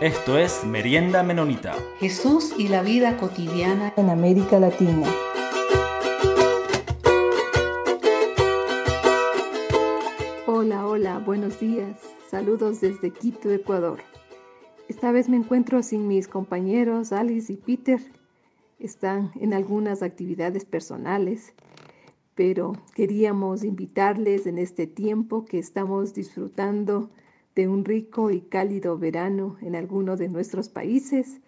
Esto es Merienda Menonita. Jesús y la vida cotidiana en América Latina. Hola, hola, buenos días. Saludos desde Quito, Ecuador. Esta vez me encuentro sin mis compañeros Alice y Peter. Están en algunas actividades personales, pero queríamos invitarles en este tiempo que estamos disfrutando de un rico y cálido verano en alguno de nuestros países,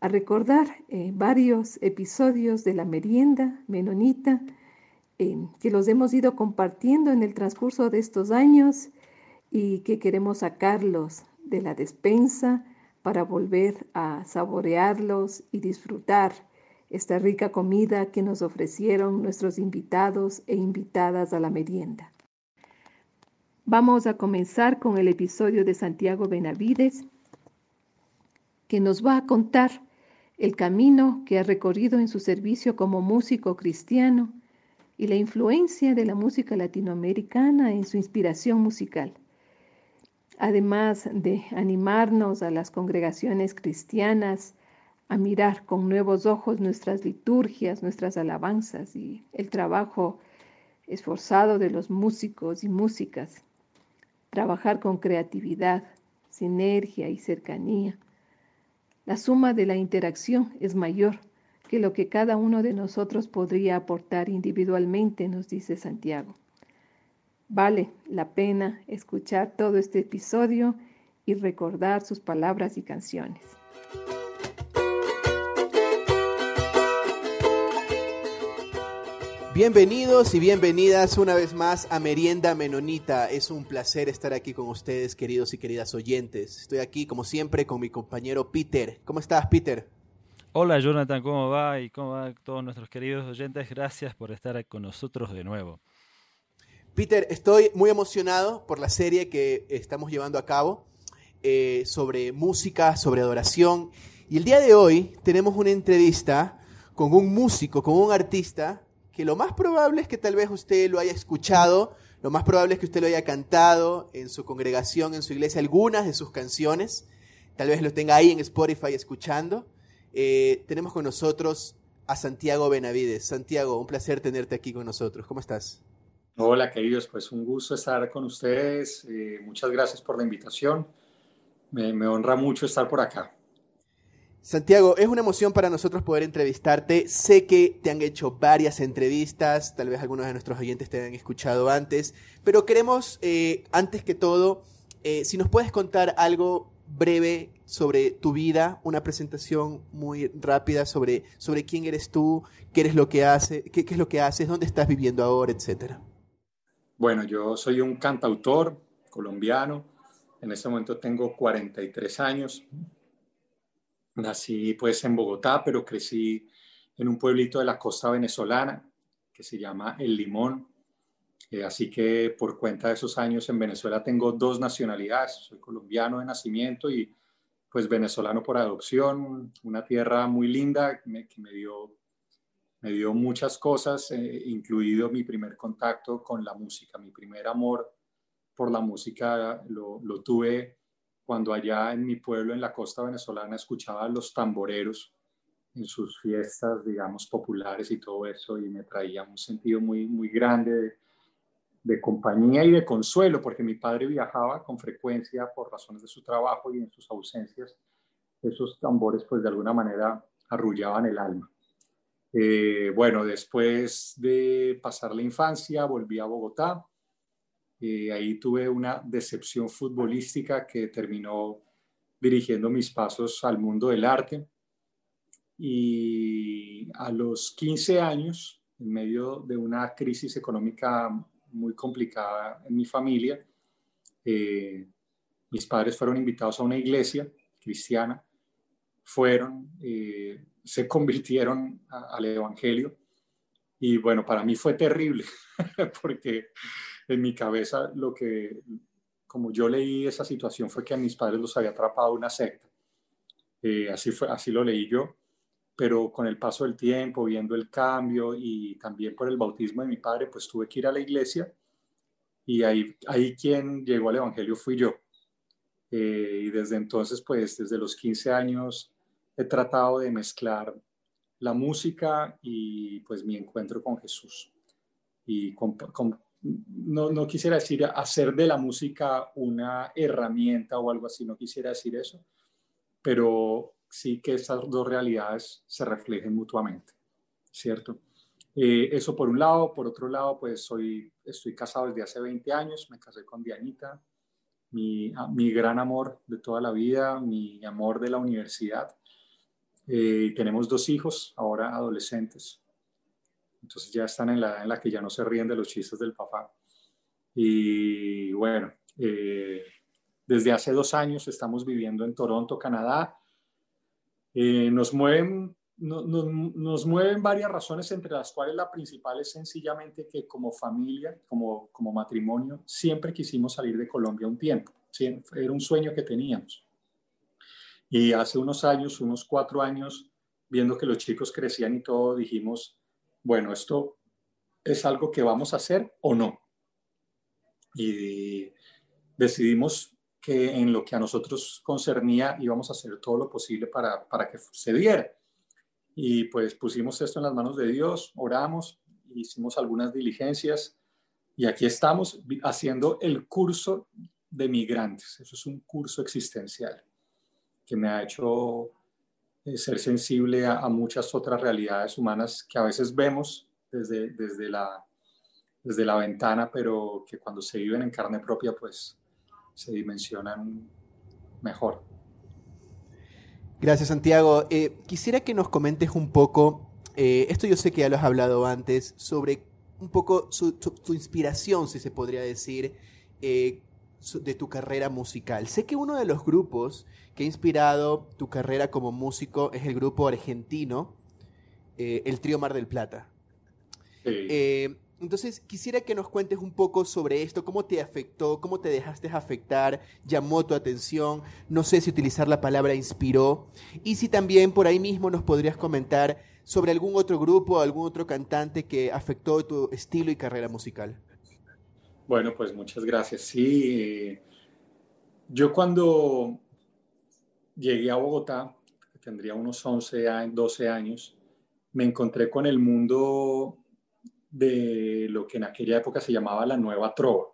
a recordar eh, varios episodios de la merienda menonita eh, que los hemos ido compartiendo en el transcurso de estos años y que queremos sacarlos de la despensa para volver a saborearlos y disfrutar esta rica comida que nos ofrecieron nuestros invitados e invitadas a la merienda. Vamos a comenzar con el episodio de Santiago Benavides, que nos va a contar el camino que ha recorrido en su servicio como músico cristiano y la influencia de la música latinoamericana en su inspiración musical. Además de animarnos a las congregaciones cristianas a mirar con nuevos ojos nuestras liturgias, nuestras alabanzas y el trabajo esforzado de los músicos y músicas trabajar con creatividad, sinergia y cercanía. La suma de la interacción es mayor que lo que cada uno de nosotros podría aportar individualmente, nos dice Santiago. Vale la pena escuchar todo este episodio y recordar sus palabras y canciones. Bienvenidos y bienvenidas una vez más a Merienda Menonita. Es un placer estar aquí con ustedes, queridos y queridas oyentes. Estoy aquí, como siempre, con mi compañero Peter. ¿Cómo estás, Peter? Hola, Jonathan, ¿cómo va? Y cómo van todos nuestros queridos oyentes. Gracias por estar con nosotros de nuevo. Peter, estoy muy emocionado por la serie que estamos llevando a cabo eh, sobre música, sobre adoración. Y el día de hoy tenemos una entrevista con un músico, con un artista que lo más probable es que tal vez usted lo haya escuchado, lo más probable es que usted lo haya cantado en su congregación, en su iglesia, algunas de sus canciones, tal vez lo tenga ahí en Spotify escuchando. Eh, tenemos con nosotros a Santiago Benavides. Santiago, un placer tenerte aquí con nosotros. ¿Cómo estás? Hola, queridos, pues un gusto estar con ustedes. Eh, muchas gracias por la invitación. me honra mucho estar por acá. Santiago, es una emoción para nosotros poder entrevistarte. Sé que te han hecho varias entrevistas, tal vez algunos de nuestros oyentes te han escuchado antes, pero queremos, eh, antes que todo, eh, si nos puedes contar algo breve sobre tu vida, una presentación muy rápida sobre, sobre quién eres tú, qué, eres lo que hace, qué, es lo que haces, dónde estás viviendo ahora, etcétera. Bueno, yo soy un cantautor colombiano. En este momento tengo 43 años. Nací pues en Bogotá, pero crecí en un pueblito de la costa venezolana que se llama El Limón. Eh, así que por cuenta de esos años en Venezuela tengo dos nacionalidades. Soy colombiano de nacimiento y pues venezolano por adopción. Una tierra muy linda que me dio, me dio muchas cosas, eh, incluido mi primer contacto con la música. Mi primer amor por la música lo, lo tuve cuando allá en mi pueblo, en la costa venezolana, escuchaba a los tamboreros en sus fiestas, digamos, populares y todo eso, y me traía un sentido muy, muy grande de, compañía y de consuelo, porque mi padre viajaba con frecuencia por razones de su trabajo y en sus ausencias, esos tambores, pues de alguna manera arrullaban el alma. Eh, bueno, después de pasar la infancia, volví a Bogotá, ahí tuve una decepción futbolística que terminó dirigiendo mis pasos al mundo del arte. Y a los 15 años, en medio de una crisis económica muy complicada en mi familia, eh, mis padres fueron invitados a una iglesia cristiana, fueron, eh, se convirtieron al Evangelio y bueno, para mí fue terrible porque en mi cabeza lo que, como yo leí esa situación, fue que a mis padres los había atrapado una secta. Eh, así, fue, así lo leí yo, pero con el paso del tiempo, viendo el cambio y también por el bautismo de mi padre, pues tuve que ir a la iglesia y ahí, ahí quien llegó al Evangelio fui yo. Eh, y desde entonces, pues desde los 15 años he tratado de mezclar la música y pues mi encuentro con Jesús. Y no, no, quisiera decir hacer de la música una herramienta o algo así, no quisiera decir eso, pero sí que esas dos realidades se reflejen mutuamente, ¿cierto? Eh, eso por un lado, por otro lado, pues soy, estoy casado desde hace 20 años, me casé con Dianita, mi, mi gran amor de toda la vida, mi amor de la universidad. Eh, tenemos dos hijos, ahora adolescentes. Entonces ya están en la en la que ya no se ríen de los chistes del papá. Y bueno, eh, desde hace dos años estamos viviendo en Toronto, Canadá. Eh, nos, mueven, nos mueven varias razones, entre las cuales la principal es sencillamente que como familia, como, como matrimonio, siempre quisimos salir de Colombia un tiempo. era un sueño que teníamos. Y hace unos años, unos cuatro años, viendo que los chicos crecían y todo, dijimos, bueno, esto es algo que vamos a hacer o no. Y decidimos que en lo que a nosotros concernía íbamos a hacer todo lo posible para, para que se diera. Y pues pusimos esto en las manos de Dios, oramos, hicimos algunas diligencias y aquí estamos haciendo el curso de migrantes. Eso es un curso existencial que me ha hecho ser sensible a, muchas otras realidades humanas que a veces vemos desde, desde, la, desde la ventana, pero que cuando se viven en carne propia, pues se dimensionan mejor. Gracias, Santiago. Eh, quisiera que nos comentes un poco, eh, esto yo sé que ya lo has hablado antes, sobre un poco su, inspiración, si se podría decir, de tu carrera musical. Sé que uno de los grupos que ha inspirado tu carrera como músico es el grupo argentino, eh, el Trío Mar del Plata. Eh, entonces, quisiera que nos cuentes un poco sobre esto, cómo te afectó, cómo te dejaste afectar, llamó tu atención, no sé si utilizar la palabra inspiró, y si también por ahí mismo nos podrías comentar sobre algún otro grupo, algún otro cantante que afectó tu estilo y carrera musical. Bueno, pues muchas gracias. Sí, yo cuando llegué a Bogotá, tendría unos 11, 12 años, me encontré con el mundo de lo que en aquella época se llamaba la nueva trova,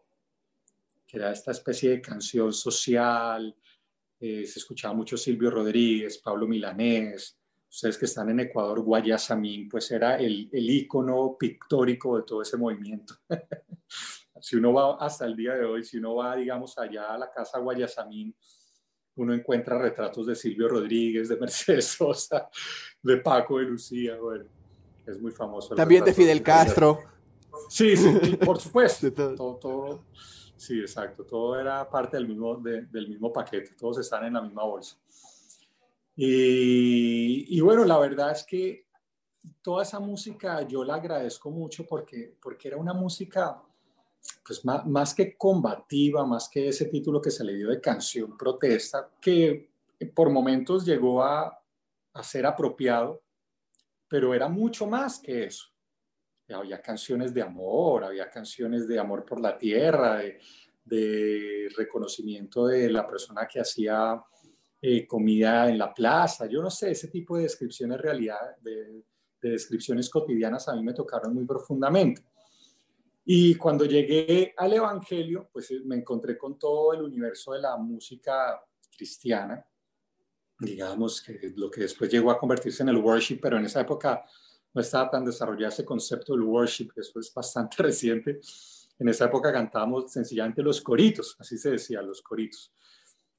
que era esta especie de canción social. Eh, se escuchaba mucho Silvio Rodríguez, Pablo Milanés, ustedes que están en Ecuador, Guayasamín, pues era el, el ícono pictórico de todo ese movimiento. si uno va hasta el día de hoy, si uno va, digamos, allá a la casa Guayasamín, uno encuentra retratos de Silvio Rodríguez, de Mercedes Sosa, de Paco, de Lucía, bueno, es muy famoso. También de Fidel Castro. Sí, sí, por supuesto. todo. Todo, sí, exacto. Todo era parte del mismo, del mismo paquete. Todos están en la misma bolsa. Y, y, bueno, la verdad es que toda esa música yo la agradezco mucho porque, porque era una música pues más, que combativa, más que ese título que se le dio de canción protesta, que por momentos llegó a, ser apropiado, pero era mucho más que eso. Había canciones de amor, había canciones de amor por la tierra, de, reconocimiento de la persona que hacía eh, comida en la plaza, yo no sé, ese tipo de descripciones realidad, de descripciones cotidianas a mí me tocaron muy profundamente. Y cuando llegué al Evangelio, pues eh, me encontré con todo el universo de la música cristiana, digamos, que lo que después llegó a convertirse en el worship, pero en esa época no estaba tan desarrollado ese concepto del worship, eso es bastante reciente. En esa época cantábamos sencillamente los coritos, así se decía, los coritos.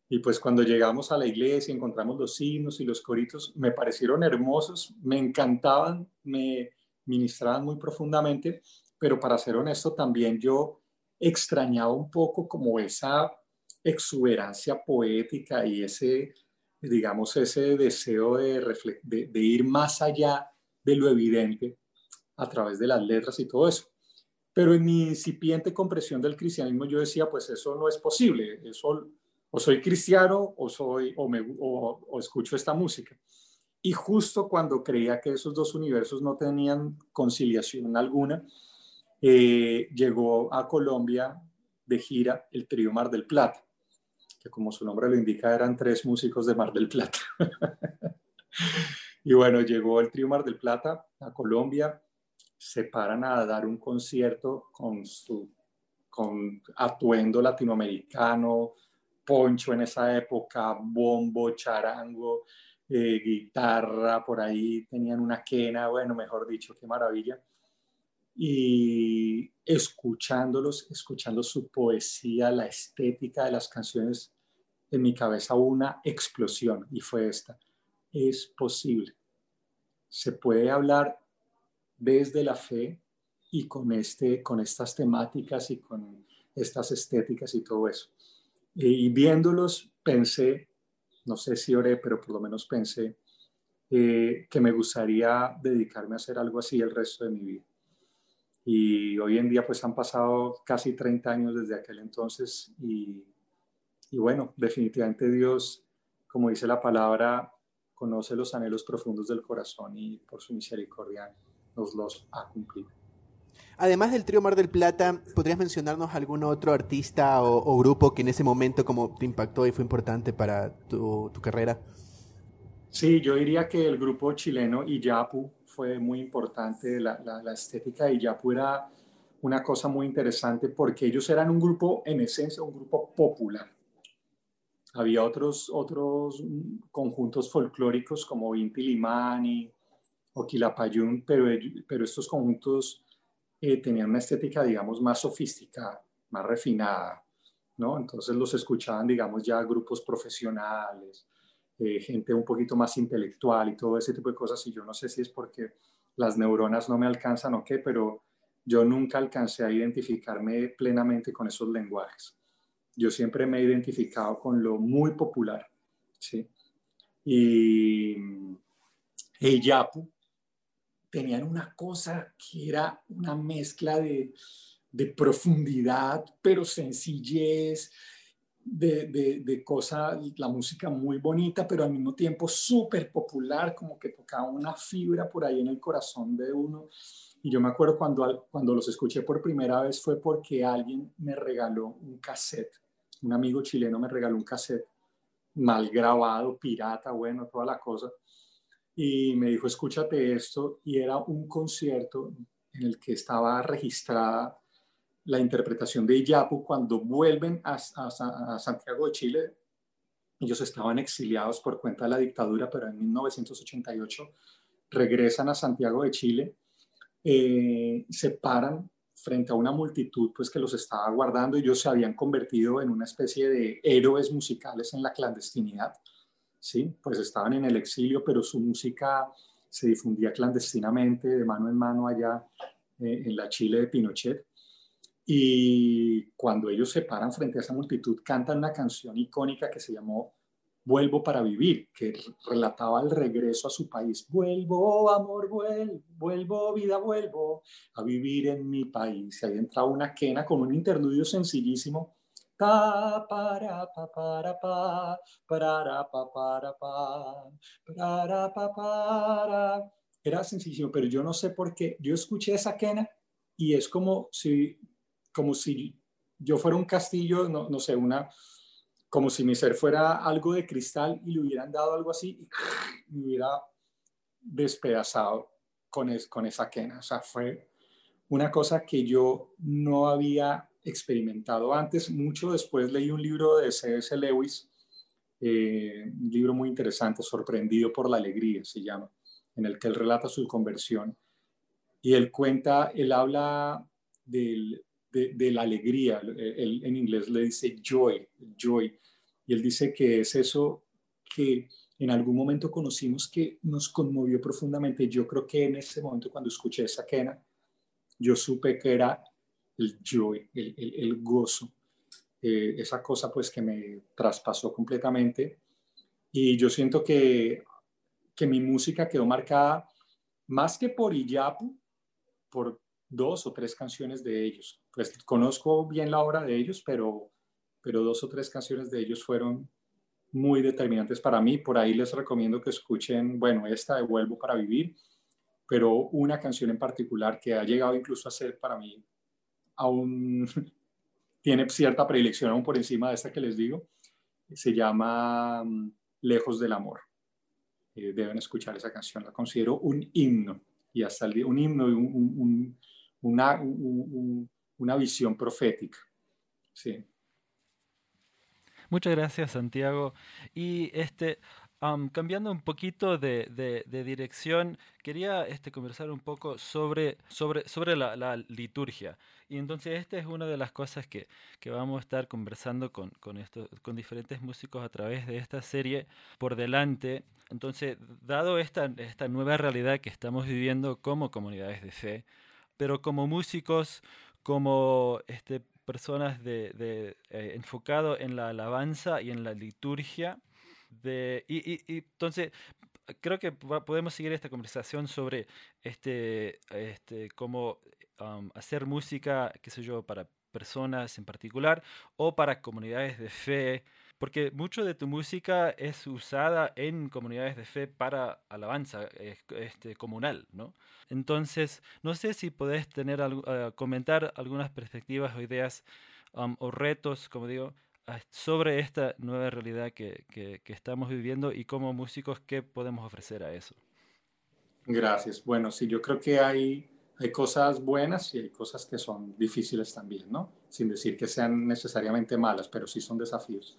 Y pues cuando llegamos a la iglesia encontramos los himnos y los coritos, me parecieron hermosos, me encantaban, me ministraban muy profundamente pero para ser honesto también yo extrañaba un poco como esa exuberancia poética y ese, digamos, ese deseo de, de, ir más allá de lo evidente a través de las letras y todo eso. Pero en mi incipiente comprensión del cristianismo yo decía, pues eso no es posible, eso o soy cristiano o, soy, o, me, o escucho esta música. Y justo cuando creía que esos dos universos no tenían conciliación alguna, eh, llegó a Colombia de gira el trío Mar del Plata. que como su nombre lo indica eran tres músicos de Mar del Plata. y bueno, llegó el trío Mar del Plata a Colombia, se paran a dar un concierto con su con atuendo latinoamericano, poncho en esa época, bombo, charango, eh, guitarra, por ahí tenían una quena, bueno, mejor dicho, qué maravilla. Y escuchándolos, escuchando su poesía, la estética de las canciones, en mi cabeza una explosión y fue esta. Es posible. Se puede hablar desde la fe y con, este, con estas temáticas y con estas estéticas y todo eso. Y viéndolos pensé, no sé si oré, pero por lo menos pensé eh, que me gustaría dedicarme a hacer algo así el resto de mi vida. Y hoy en día pues han pasado casi 30 años desde aquel entonces y, y bueno, definitivamente Dios, como dice la palabra, conoce los anhelos profundos del corazón y por su misericordia nos los ha cumplido. Además del trío Mar del Plata, ¿podrías mencionarnos algún otro artista o, grupo que en ese momento como te impactó y fue importante para tu, carrera? Sí, yo diría que el grupo chileno Iyapu fue muy importante. La, la, estética de Iyapu era una cosa muy interesante porque ellos eran un grupo, en esencia, un grupo popular. Había otros, otros conjuntos folclóricos como Inti Limani o Quilapayún, pero, pero estos conjuntos eh, tenían una estética, digamos, más sofisticada, más refinada, ¿no? Entonces los escuchaban, digamos, ya grupos profesionales, eh, gente un poquito más intelectual y todo ese tipo de cosas. Y yo no sé si es porque las neuronas no me alcanzan o qué, pero yo nunca alcancé a identificarme plenamente con esos lenguajes. Yo siempre me he identificado con lo muy popular, ¿sí? Y el Yapu, tenían una cosa que era una mezcla de, de profundidad, pero sencillez, de, de, de, cosa, la música muy bonita, pero al mismo tiempo súper popular, como que tocaba una fibra por ahí en el corazón de uno. Y yo me acuerdo cuando, cuando los escuché por primera vez fue porque alguien me regaló un cassette, un amigo chileno me regaló un cassette mal grabado, pirata, bueno, toda la cosa y me dijo, escúchate esto, y era un concierto en el que estaba registrada la interpretación de Iyapu cuando vuelven a, Santiago de Chile. Ellos estaban exiliados por cuenta de la dictadura, pero en 1988 regresan a Santiago de Chile, eh, se paran frente a una multitud pues que los estaba guardando. Ellos se habían convertido en una especie de héroes musicales en la clandestinidad ¿sí? Pues estaban en el exilio, pero su música se difundía clandestinamente, de mano en mano allá eh, en la Chile de Pinochet. Y cuando ellos se paran frente a esa multitud, cantan una canción icónica que se llamó Vuelvo para vivir, que relataba el regreso a su país. Vuelvo, amor, vuelvo, vuelvo, vida, vuelvo a vivir en mi país. Y ahí entra una quena con un interludio sencillísimo Pa, para, pa, para, pa, para, pa, para, pa, para, pa, para. Era sencillo, pero yo no sé por qué. Yo escuché esa quena y es como si, como si yo fuera un castillo, no, no sé, una, como si mi ser fuera algo de cristal y le hubieran dado algo así y me hubiera despedazado con, es, con esa quena. O sea, fue una cosa que yo no había experimentado antes. Mucho después leí un libro de C.S. Lewis, eh, un libro muy interesante, Sorprendido por la Alegría se llama, en el que él relata su conversión. Y él cuenta, él habla de, la alegría, él, en inglés le dice joy, joy, y él dice que es eso que en algún momento conocimos que nos conmovió profundamente. Yo creo que en ese momento cuando escuché esa quena, yo supe que era el joy, el, el, gozo, eh, esa cosa pues que me traspasó completamente. Y yo siento que, que mi música quedó marcada más que por Iyapu, por dos o tres canciones de ellos. Pues conozco bien la obra de ellos, pero, pero dos o tres canciones de ellos fueron muy determinantes para mí. Por ahí les recomiendo que escuchen, bueno, esta de Vuelvo para Vivir, pero una canción en particular que ha llegado incluso a ser para mí aún tiene cierta predilección aún por encima de esta que les digo, se llama mm, Lejos del Amor. Eh, deben escuchar esa canción, la considero un himno y hasta el, un himno y un, una, una visión profética. Sí. Muchas gracias, Santiago. Y este, cambiando un poquito de, dirección, quería este, conversar un poco sobre, sobre, sobre la, liturgia. Y entonces esta es una de las cosas que, que vamos a estar conversando con, con, esto, con diferentes músicos a través de esta serie por delante. Entonces, dado esta, esta nueva realidad que estamos viviendo como comunidades de fe, pero como músicos, como este, personas de, de eh, enfocado en la alabanza y en la liturgia. De, y, y, entonces, creo que podemos seguir esta conversación sobre este, este cómo hacer música, qué sé yo, para personas en particular o para comunidades de fe porque mucho de tu música es usada en comunidades de fe para alabanza este, comunal, ¿no? Entonces, no sé si podés tener uh, comentar algunas perspectivas o ideas um, o retos, como digo, sobre esta nueva realidad que, que, que estamos viviendo y como músicos, ¿qué podemos ofrecer a eso? Gracias. Bueno, sí, yo creo que hay, hay cosas buenas y hay cosas que son difíciles también, ¿no? Sin decir que sean necesariamente malas, pero sí son desafíos.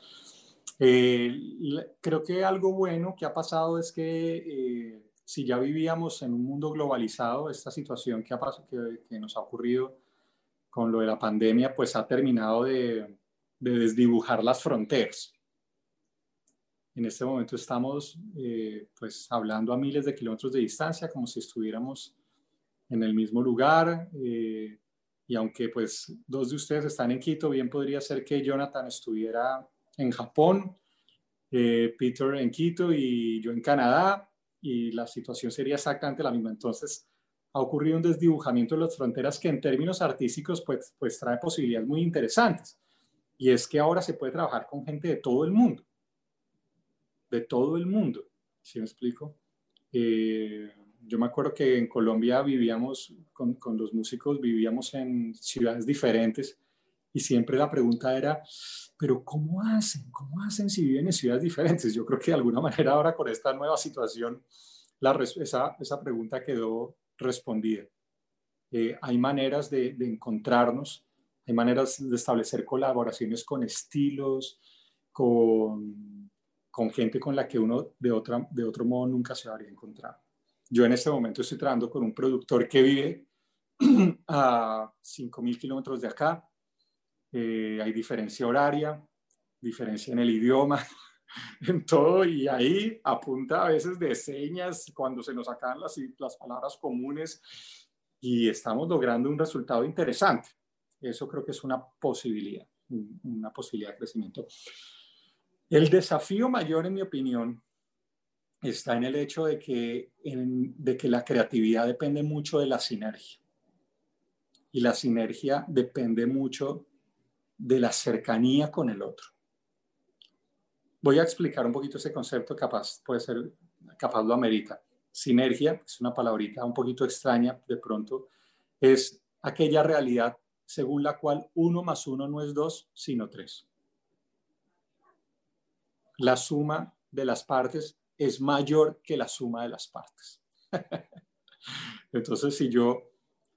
Eh, creo que algo bueno que ha pasado es que eh, si ya vivíamos en un mundo globalizado, esta situación que, ha, que, que, nos ha ocurrido con lo de la pandemia, pues ha terminado de, de desdibujar las fronteras. En este momento estamos eh, pues hablando a miles de kilómetros de distancia, como si estuviéramos en el mismo lugar. Y aunque pues dos de ustedes están en Quito, bien podría ser que Jonathan estuviera en Japón, eh, Peter en Quito y yo en Canadá, y la situación sería exactamente la misma. Entonces, ha ocurrido un desdibujamiento de las fronteras que en términos artísticos pues, pues trae posibilidades muy interesantes. Y es que ahora se puede trabajar con gente de todo el mundo. De todo el mundo. ¿Sí me explico? Eh, yo me acuerdo que en Colombia vivíamos, con, con, los músicos vivíamos en ciudades diferentes y siempre la pregunta era, pero ¿cómo hacen? ¿Cómo hacen si viven en ciudades diferentes? Yo creo que de alguna manera ahora con esta nueva situación, la, esa, esa pregunta quedó respondida. Eh, hay maneras de, de, encontrarnos, hay maneras de establecer colaboraciones con estilos, con, con gente con la que uno de, otra, de otro modo nunca se habría encontrado. Yo en este momento estoy trabajando con un productor que vive a 5.000 kilómetros de acá, eh, hay diferencia horaria, diferencia en el idioma, en todo, y ahí apunta a veces de señas cuando se nos acaban las, las palabras comunes y estamos logrando un resultado interesante. Eso creo que es una posibilidad, una posibilidad de crecimiento. El desafío mayor, en mi opinión, está en el hecho de que, de que la creatividad depende mucho de la sinergia. Y la sinergia depende mucho de la cercanía con el otro. Voy a explicar un poquito ese concepto, capaz puede ser, capaz lo amerita. Sinergia, es una palabrita un poquito extraña de pronto, es aquella realidad según la cual uno más uno no es dos, sino tres. La suma de las partes es mayor que la suma de las partes. Entonces, si yo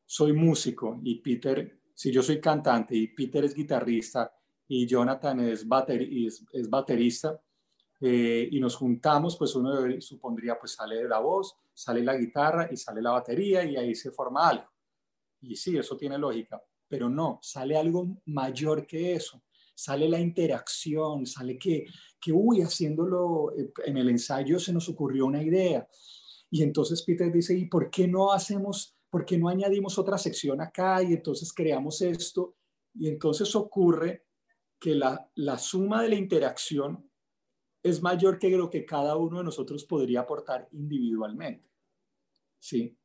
soy músico y Peter si yo soy cantante y Peter es guitarrista y Jonathan es, es, baterista eh, y nos juntamos, pues uno supondría, pues sale la voz, sale la guitarra y sale la batería y ahí se forma algo. Y sí, eso tiene lógica, pero no, sale algo mayor que eso. Sale la interacción, sale que, que, uy, haciéndolo eh, en el ensayo se nos ocurrió una idea. Y entonces Peter dice, ¿y por qué no hacemos ¿por qué no añadimos otra sección acá y entonces creamos esto? Y entonces ocurre que la, la suma de la interacción es mayor que lo que cada uno de nosotros podría aportar individualmente. ¿Sí?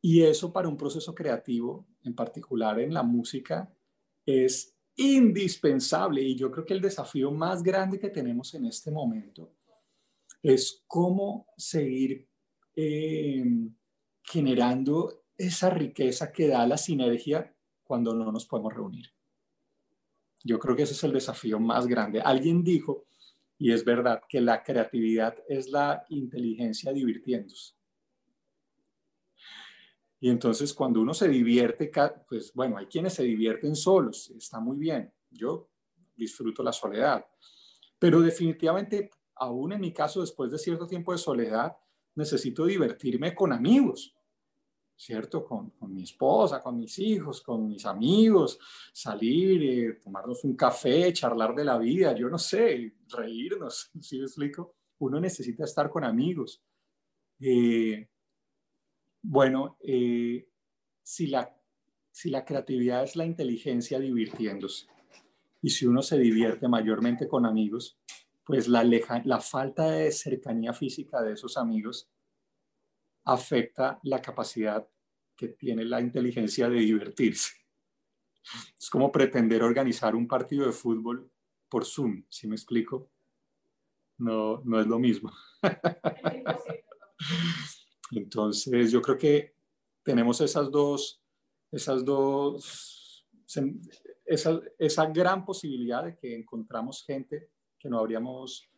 Y eso para un proceso creativo, en particular en la música, es indispensable. Y yo creo que el desafío más grande que tenemos en este momento es cómo seguir eh, generando esa riqueza que da la sinergia cuando no nos podemos reunir. Yo creo que ese es el desafío más grande. Alguien dijo, y es verdad, que la creatividad es la inteligencia divirtiéndose. Y entonces cuando uno se divierte, pues bueno, hay quienes se divierten solos, está muy bien. Yo disfruto la soledad. Pero definitivamente, aún en mi caso, después de cierto tiempo de soledad, necesito divertirme con amigos, ¿cierto? Con, mi esposa, con mis hijos, con mis amigos, salir, eh, tomarnos un café, charlar de la vida, yo no sé, reírnos, ¿sí me explico? Uno necesita estar con amigos. Eh, bueno, eh, si, la, si creatividad es la inteligencia divirtiéndose y si uno se divierte mayormente con amigos, pues la, falta de cercanía física de esos amigos afecta la capacidad que tiene la inteligencia de divertirse. Es como pretender organizar un partido de fútbol por Zoom, ¿sí me explico? No, no es lo mismo. Entonces, yo creo que tenemos esas dos, esas dos, esa, esa gran posibilidad de que encontramos gente que no habríamos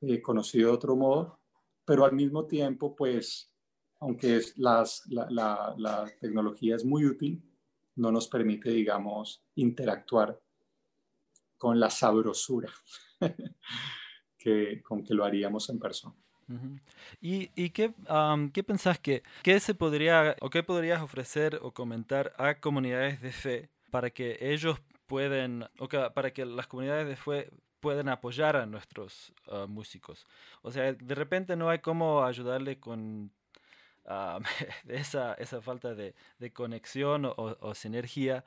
eh, conocido de otro modo, pero al mismo tiempo, pues, aunque es las, la, la, la, tecnología es muy útil, no nos permite, digamos, interactuar con la sabrosura que, con que lo haríamos en persona. ¿Y, y qué, qué pensás que qué se podría o qué podrías ofrecer o comentar a comunidades de fe para que ellos pueden o para que las comunidades de fe puedan apoyar a nuestros ah, músicos? O sea, de repente no hay cómo ayudarle con esa, esa, falta de, de conexión o, o, sinergia,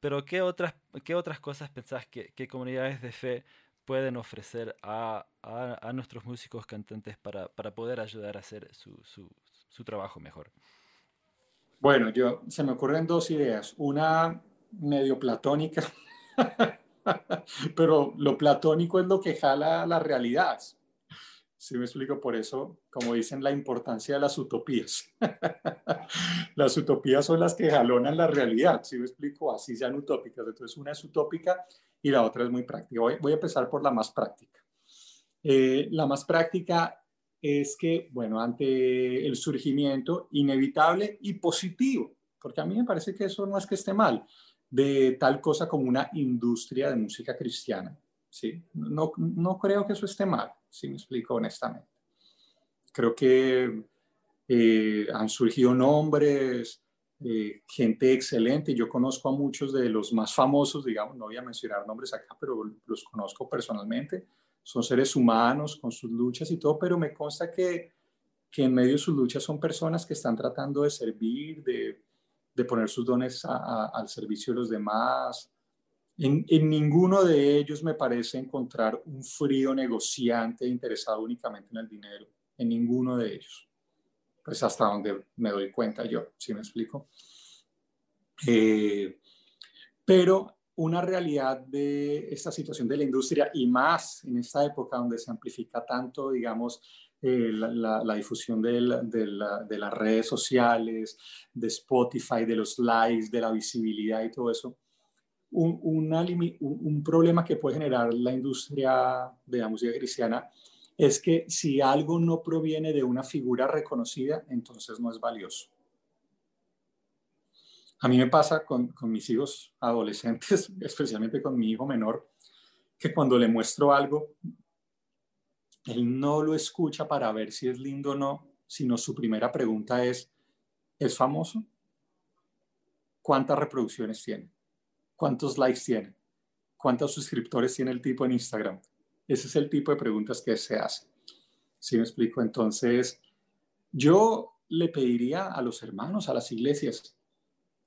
pero ¿qué otras, qué otras cosas pensás que, que comunidades de fe pueden ofrecer a, a, nuestros músicos cantantes para, para, poder ayudar a hacer su, su, su, trabajo mejor? Bueno, yo, se me ocurren dos ideas. Una medio platónica, pero lo platónico es lo que jala la realidad. Si me explico por eso, como dicen, la importancia de las utopías. las utopías son las que jalonan la realidad, si me explico, así sean utópicas. Entonces, una es utópica y la otra es muy práctica. Voy, a empezar por la más práctica. Eh, la más práctica es que, bueno, ante el surgimiento inevitable y positivo, porque a mí me parece que eso no es que esté mal, de tal cosa como una industria de música cristiana. ¿sí? No, no creo que eso esté mal, si me explico honestamente. Creo que eh, han surgido nombres, eh, gente excelente. Yo conozco a muchos de los más famosos, digamos, no voy a mencionar nombres acá, pero los conozco personalmente. Son seres humanos con sus luchas y todo, pero me consta que, que en medio de sus luchas son personas que están tratando de servir, de, de poner sus dones al servicio de los demás. En, en, ninguno de ellos me parece encontrar un frío negociante interesado únicamente en el dinero, en ninguno de ellos pues hasta donde me doy cuenta yo, si me explico? Eh, pero una realidad de esta situación de la industria y más en esta época donde se amplifica tanto, digamos, eh, la, difusión de, las redes sociales, de Spotify, de los likes, de la visibilidad y todo eso, un, un problema que puede generar la industria de la música cristiana es que si algo no proviene de una figura reconocida, entonces no es valioso. A mí me pasa con, mis hijos adolescentes, especialmente con mi hijo menor, que cuando le muestro algo, él no lo escucha para ver si es lindo o no, sino su primera pregunta es, ¿es famoso? ¿Cuántas reproducciones tiene? ¿Cuántos likes tiene? ¿Cuántos suscriptores tiene el tipo en Instagram? Ese es el tipo de preguntas que se hacen. ¿Sí me explico? Entonces, yo le pediría a los hermanos, a las iglesias,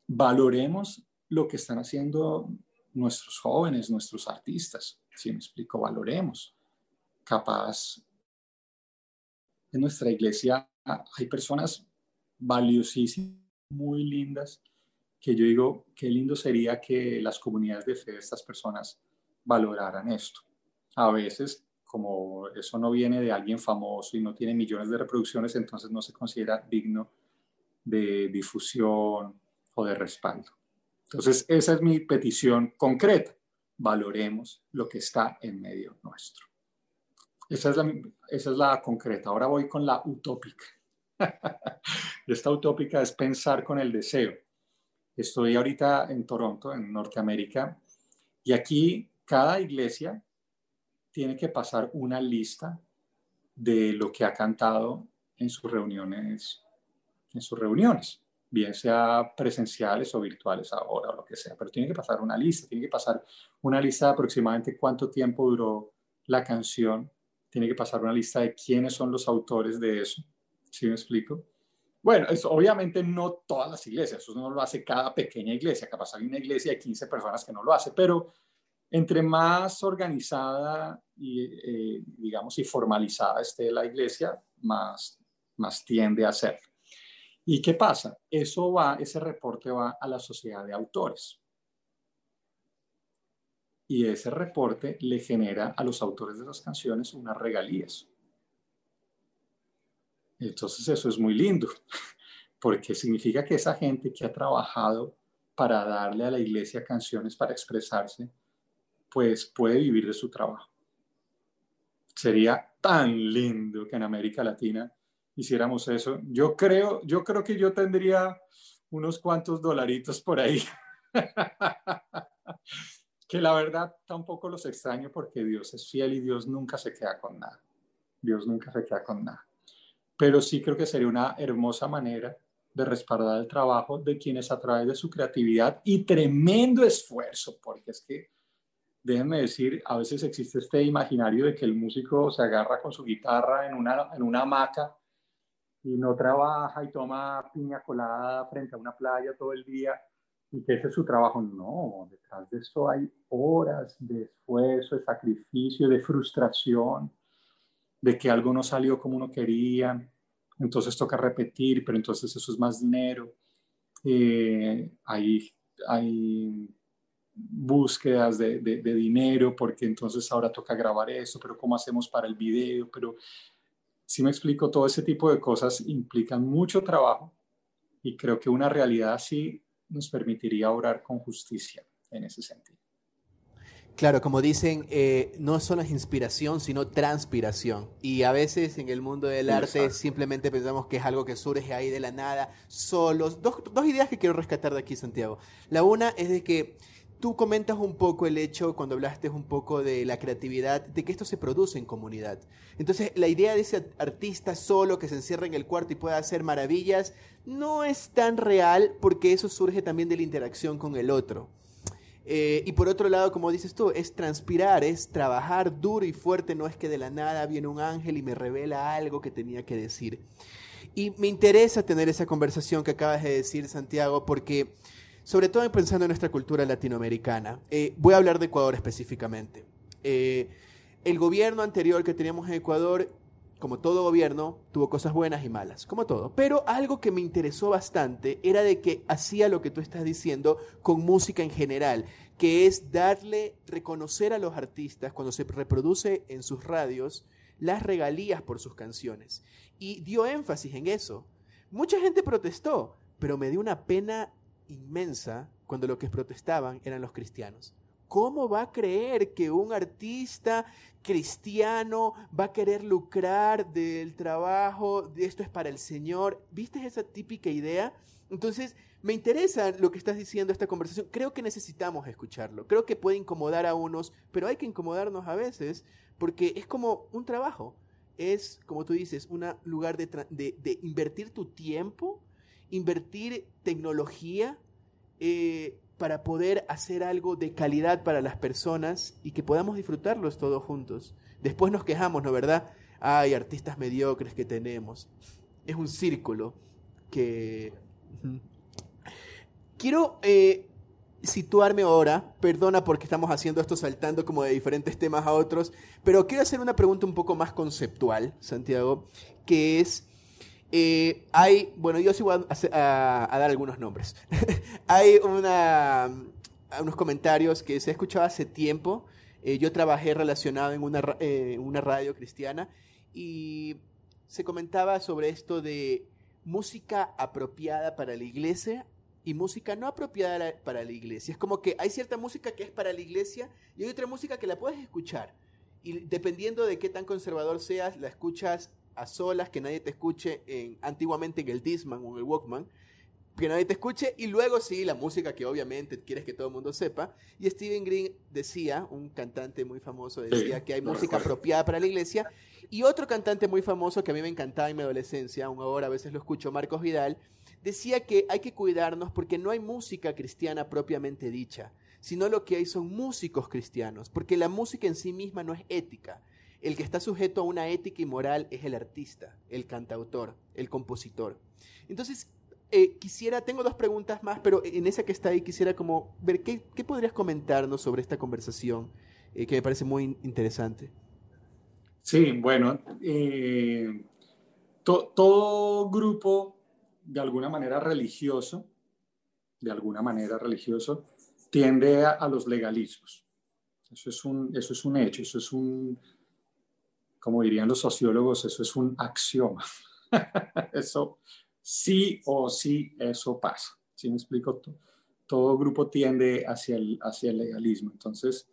valoremos lo que están haciendo nuestros jóvenes, nuestros artistas. ¿Sí me explico? Valoremos. Capaz, en nuestra iglesia hay personas valiosísimas, muy lindas, que yo digo, qué lindo sería que las comunidades de fe de estas personas valoraran esto a veces, como eso no viene de alguien famoso y no tiene millones de reproducciones, entonces no se considera digno de difusión o de respaldo. Entonces, esa es mi petición concreta. valoremos lo que está en medio nuestro. Esa es la, esa es la concreta. Ahora voy con la utópica. Esta utópica es pensar con el deseo. Estoy ahorita en Toronto, en Norteamérica, y aquí cada iglesia tiene que pasar una lista de lo que ha cantado en sus reuniones, en sus reuniones, bien sea presenciales o virtuales ahora o lo que sea, pero tiene que pasar una lista, tiene que pasar una lista de aproximadamente cuánto tiempo duró la canción, tiene que pasar una lista de quiénes son los autores de eso, ¿sí me explico? Bueno, eso obviamente no todas las iglesias, eso no lo hace cada pequeña iglesia, capaz hay una iglesia de 15 personas que no lo hace, pero entre más organizada y, eh, digamos, y formalizada esté la iglesia, más, más tiende a ser. ¿Y qué pasa? Eso va, ese reporte va a la sociedad de autores. Y ese reporte le genera a los autores de las canciones unas regalías. Entonces eso es muy lindo, porque significa que esa gente que ha trabajado para darle a la iglesia canciones para expresarse, pues puede vivir de su trabajo. Sería tan lindo que en América Latina hiciéramos eso. Yo creo, yo creo que yo tendría unos cuantos dolaritos por ahí. que la verdad tampoco los extraño porque Dios es fiel y Dios nunca se queda con nada. Dios nunca se queda con nada. Pero sí creo que sería una hermosa manera de respaldar el trabajo de quienes a través de su creatividad y tremendo esfuerzo, porque es que déjenme decir, a veces existe este imaginario de que el músico se agarra con su guitarra en una, en una hamaca y no trabaja y toma piña colada frente a una playa todo el día y que ese es su trabajo. No, detrás de eso hay horas de esfuerzo, de sacrificio, de frustración, de que algo no salió como uno quería, entonces toca repetir, pero entonces eso es más dinero. Eh, hay, hay búsquedas de, dinero, porque entonces ahora toca grabar eso, pero ¿cómo hacemos para el video? Pero si me explico, todo ese tipo de cosas implican mucho trabajo y creo que una realidad así nos permitiría orar con justicia en ese sentido. Claro, como dicen, eh, no solo es inspiración, sino transpiración. Y a veces en el mundo del arte simplemente pensamos que es algo que surge ahí de la nada, solos. Dos, dos ideas que quiero rescatar de aquí, Santiago. La una es de que Tú comentas un poco el hecho, cuando hablaste un poco de la creatividad, de que esto se produce en comunidad. Entonces, la idea de ese artista solo que se encierra en el cuarto y pueda hacer maravillas no es tan real porque eso surge también de la interacción con el otro. Eh, y por otro lado, como dices tú, es transpirar, es trabajar duro y fuerte, no es que de la nada viene un ángel y me revela algo que tenía que decir. Y me interesa tener esa conversación que acabas de decir, Santiago, porque sobre todo pensando en nuestra cultura latinoamericana. Eh, voy a hablar de Ecuador específicamente. Eh, el gobierno anterior que teníamos en Ecuador, como todo gobierno, tuvo cosas buenas y malas, como todo. Pero algo que me interesó bastante era de que hacía lo que tú estás diciendo con música en general, que es darle, reconocer a los artistas cuando se reproduce en sus radios las regalías por sus canciones. Y dio énfasis en eso. Mucha gente protestó, pero me dio una pena inmensa cuando lo que protestaban eran los cristianos. ¿Cómo va a creer que un artista cristiano va a querer lucrar del trabajo, esto es para el Señor? ¿Viste esa típica idea? Entonces, me interesa lo que estás diciendo, esta conversación. Creo que necesitamos escucharlo. Creo que puede incomodar a unos, pero hay que incomodarnos a veces porque es como un trabajo. Es, como tú dices, un lugar de invertir tu tiempo invertir tecnología eh, para poder hacer algo de calidad para las personas y que podamos disfrutarlos todos juntos. Después nos quejamos, ¿no verdad? Hay artistas mediocres que tenemos. Es un círculo que... Quiero eh, situarme ahora, perdona porque estamos haciendo esto saltando como de diferentes temas a otros, pero quiero hacer una pregunta un poco más conceptual, Santiago, que es, eh, hay, bueno, yo sí voy a, dar algunos nombres. hay unos comentarios que se ha escuchado hace tiempo. Eh, yo trabajé relacionado en una, eh, una radio cristiana y se comentaba sobre esto de música apropiada para la iglesia y música no apropiada para la iglesia. Es como que hay cierta música que es para la iglesia y hay otra música que la puedes escuchar. Y dependiendo de qué tan conservador seas, la escuchas a solas, que nadie te escuche en, antiguamente en el Disman o en el Walkman, que nadie te escuche, y luego sí, la música que obviamente quieres que todo el mundo sepa. Y Steven Green decía, un cantante muy famoso, decía que hay música apropiada para la iglesia. Y otro cantante muy famoso que a mí me encantaba en mi adolescencia, aún ahora a veces lo escucho, Marcos Vidal, decía que hay que cuidarnos porque no hay música cristiana propiamente dicha, sino lo que hay son músicos cristianos, porque la música en sí misma no es ética. El que está sujeto a una ética y moral es el artista, el cantautor, el compositor. Entonces, eh, quisiera, tengo dos preguntas más, pero en esa que está ahí quisiera como ver qué, podrías comentarnos sobre esta conversación eh, que me parece muy interesante. Sí, bueno, eh, todo grupo de alguna manera religioso, de alguna manera religioso, tiende a, los legalismos. Eso es, un, eso es un hecho, eso es un, como dirían los sociólogos, eso es un axioma. eso, sí o sí eso pasa. ¿Sí me explico? Todo grupo tiende hacia el, hacia el legalismo. Entonces,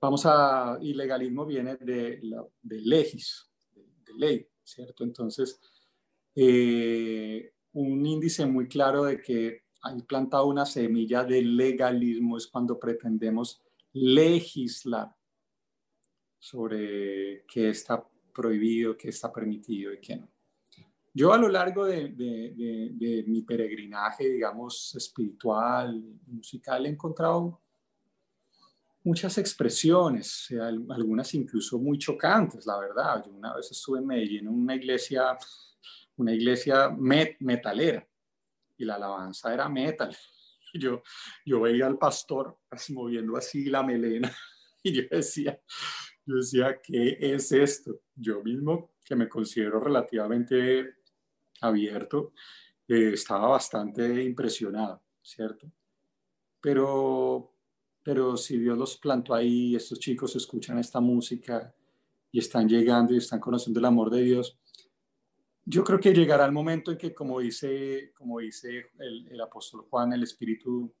vamos a, y legalismo viene de, de legis, de, ley, ¿cierto? Entonces, eh, un índice muy claro de que hay plantado una semilla de legalismo es cuando pretendemos legislar sobre qué está prohibido, qué está permitido y qué no. Yo a lo largo de, mi peregrinaje, digamos, espiritual, musical, he encontrado muchas expresiones, algunas incluso muy chocantes, la verdad. Yo una vez estuve en Medellín, en una iglesia, una iglesia metalera, y la alabanza era metal. Yo, yo veía al pastor moviendo así la melena y yo decía, yo decía, ¿qué es esto? Yo mismo, que me considero relativamente abierto, eh, estaba bastante impresionado, ¿cierto? Pero, pero si Dios los plantó ahí, estos chicos escuchan esta música y están llegando y están conociendo el amor de Dios, yo creo que llegará el momento en que, como dice, como dice el, el apóstol Juan, el Espíritu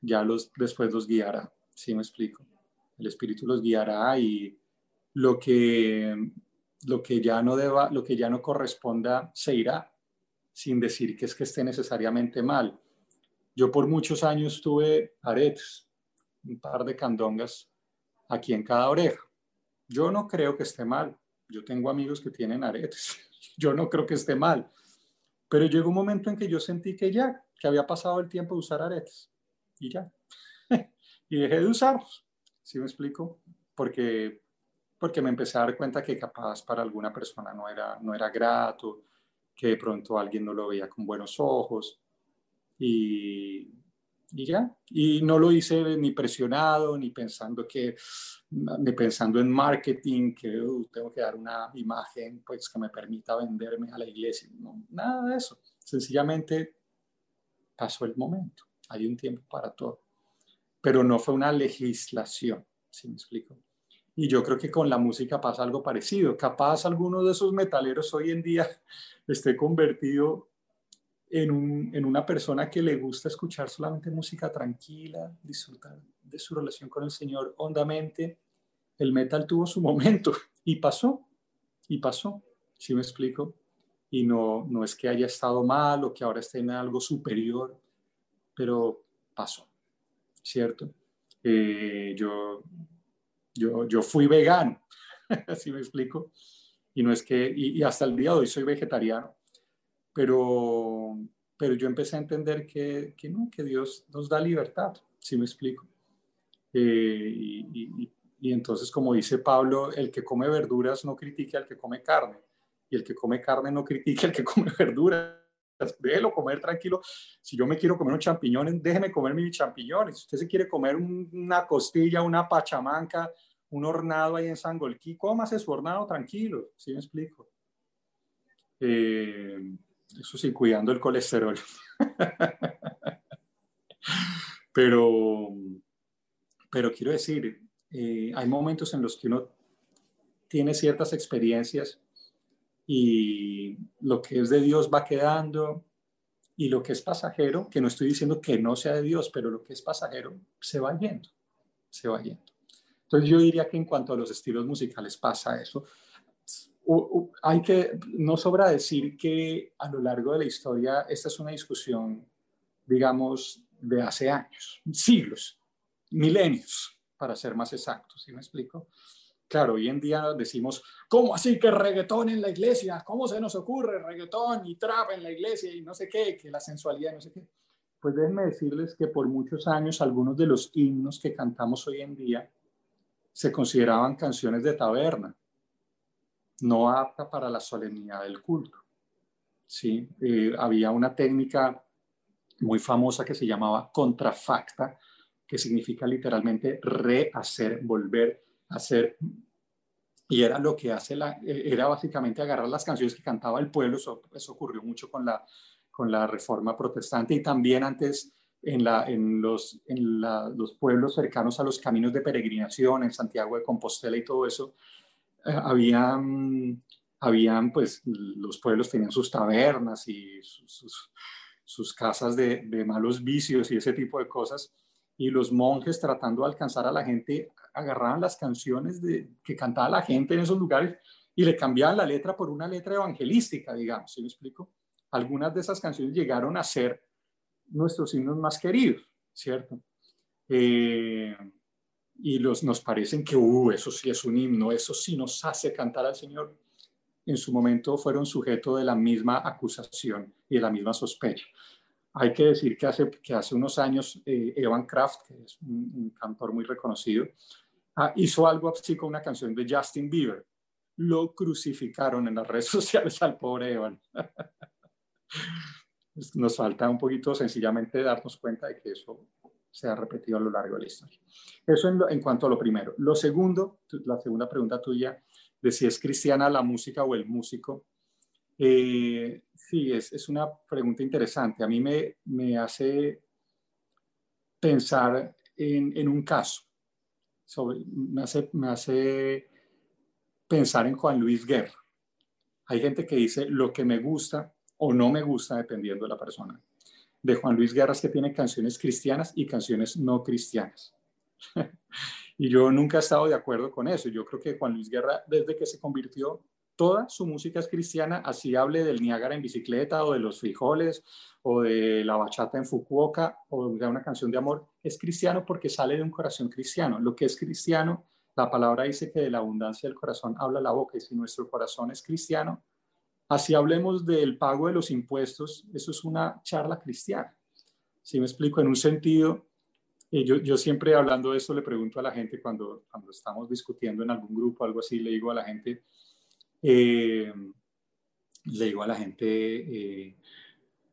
ya los, después los guiará, ¿sí me explico? El Espíritu los guiará y lo que lo que ya no deba, lo que ya no corresponda se irá, sin decir que es que esté necesariamente mal. Yo por muchos años tuve aretes, un par de candongas aquí en cada oreja. Yo no creo que esté mal. Yo tengo amigos que tienen aretes. Yo no creo que esté mal. Pero llegó un momento en que yo sentí que ya, que había pasado el tiempo de usar aretes. Y ya. y dejé de usarlos. ¿Sí me explico? Porque porque me empecé a dar cuenta que capaz para alguna persona no era, no era grato, que de pronto alguien no lo veía con buenos ojos y, y ya. Y no lo hice ni presionado, ni pensando que, ni pensando en marketing, que uh, tengo que dar una imagen pues que me permita venderme a la iglesia. No, nada de eso. Sencillamente pasó el momento. Hay un tiempo para todo. Pero no fue una legislación, si me explico? Y yo creo que con la música pasa algo parecido. Capaz alguno de esos metaleros hoy en día esté convertido en, un, en, una persona que le gusta escuchar solamente música tranquila, disfrutar de su relación con el Señor hondamente. El metal tuvo su momento y pasó, y pasó, si me explico? Y no, no es que haya estado mal o que ahora esté en algo superior, pero pasó, ¿cierto? Eh, yo yo, yo fui vegano, así me explico. Y no es que, y, hasta el día de hoy soy vegetariano, pero, pero yo empecé a entender que, que no, que Dios nos da libertad, si me explico. Eh, y, y, entonces, como dice Pablo, el que come verduras no critique al que come carne, y el que come carne no critique al que come verduras. Déjelo comer tranquilo. Si yo me quiero comer un champiñones, déjeme comer mis champiñones. Si usted se quiere comer una costilla, una pachamanca, un hornado ahí en Sangolquí, cómase su hornado tranquilo, ¿sí me explico? Eh, eso sí, cuidando el colesterol. pero, pero quiero decir, eh, hay momentos en los que uno tiene ciertas experiencias y lo que es de Dios va quedando y lo que es pasajero, que no estoy diciendo que no sea de Dios, pero lo que es pasajero se va yendo, se va yendo. Entonces yo diría que en cuanto a los estilos musicales pasa eso. hay que, no sobra decir que a lo largo de la historia esta es una discusión, digamos, de hace años, siglos, milenios, para ser más exactos, ¿sí me explico? Claro, hoy en día decimos, ¿cómo así que reggaetón en la iglesia? ¿Cómo se nos ocurre reggaetón y trap en la iglesia y no sé qué, que la sensualidad no sé qué? Pues déjenme decirles que por muchos años algunos de los himnos que cantamos hoy en día se consideraban canciones de taberna, no apta para la solemnidad del culto. ¿sí? Eh, había una técnica muy famosa que se llamaba contrafacta, que significa literalmente rehacer, volver hacer, y era lo que hace la, era básicamente agarrar las canciones que cantaba el pueblo, eso, ocurrió mucho con la, con la reforma protestante y también antes en, la, en, los, en los pueblos cercanos a los caminos de peregrinación, en Santiago de Compostela y todo eso, eh, habían, habían, pues, los pueblos tenían sus tabernas y sus, sus, casas de, de, malos vicios y ese tipo de cosas, y los monjes tratando de alcanzar a la gente agarraban las canciones de, que cantaba la gente en esos lugares y le cambiaban la letra por una letra evangelística, digamos, ¿sí me explico? Algunas de esas canciones llegaron a ser nuestros himnos más queridos, ¿cierto? Eh, y los, nos parecen que, uh, eso sí es un himno, eso sí nos hace cantar al Señor. En su momento fueron sujeto de la misma acusación y de la misma sospecha. Hay que decir que hace, que hace unos años eh, Evan Kraft, que es un, cantor muy reconocido, ah, hizo algo así con una canción de Justin Bieber. Lo crucificaron en las redes sociales al pobre Evan. Nos falta un poquito sencillamente darnos cuenta de que eso se ha repetido a lo largo de la historia. Eso en, en cuanto a lo primero. Lo segundo, la segunda pregunta tuya, de si es cristiana la música o el músico. Eh, sí, es, es, una pregunta interesante. A mí me, me hace pensar en, en un caso. Sobre, me, hace, me hace pensar en Juan Luis Guerra. Hay gente que dice lo que me gusta o no me gusta dependiendo de la persona. De Juan Luis Guerra es que tiene canciones cristianas y canciones no cristianas. y yo nunca he estado de acuerdo con eso. Yo creo que Juan Luis Guerra, desde que se convirtió toda su música es cristiana, así hable del Niágara en bicicleta o de los frijoles o de la bachata en Fukuoka o de una canción de amor, es cristiano porque sale de un corazón cristiano. Lo que es cristiano, la palabra dice que de la abundancia del corazón habla la boca y si nuestro corazón es cristiano, así hablemos del pago de los impuestos, eso es una charla cristiana. Si me explico en un sentido, eh, yo, yo, siempre hablando de esto le pregunto a la gente cuando, cuando estamos discutiendo en algún grupo, algo así, le digo a la gente, eh, le digo a la gente, eh,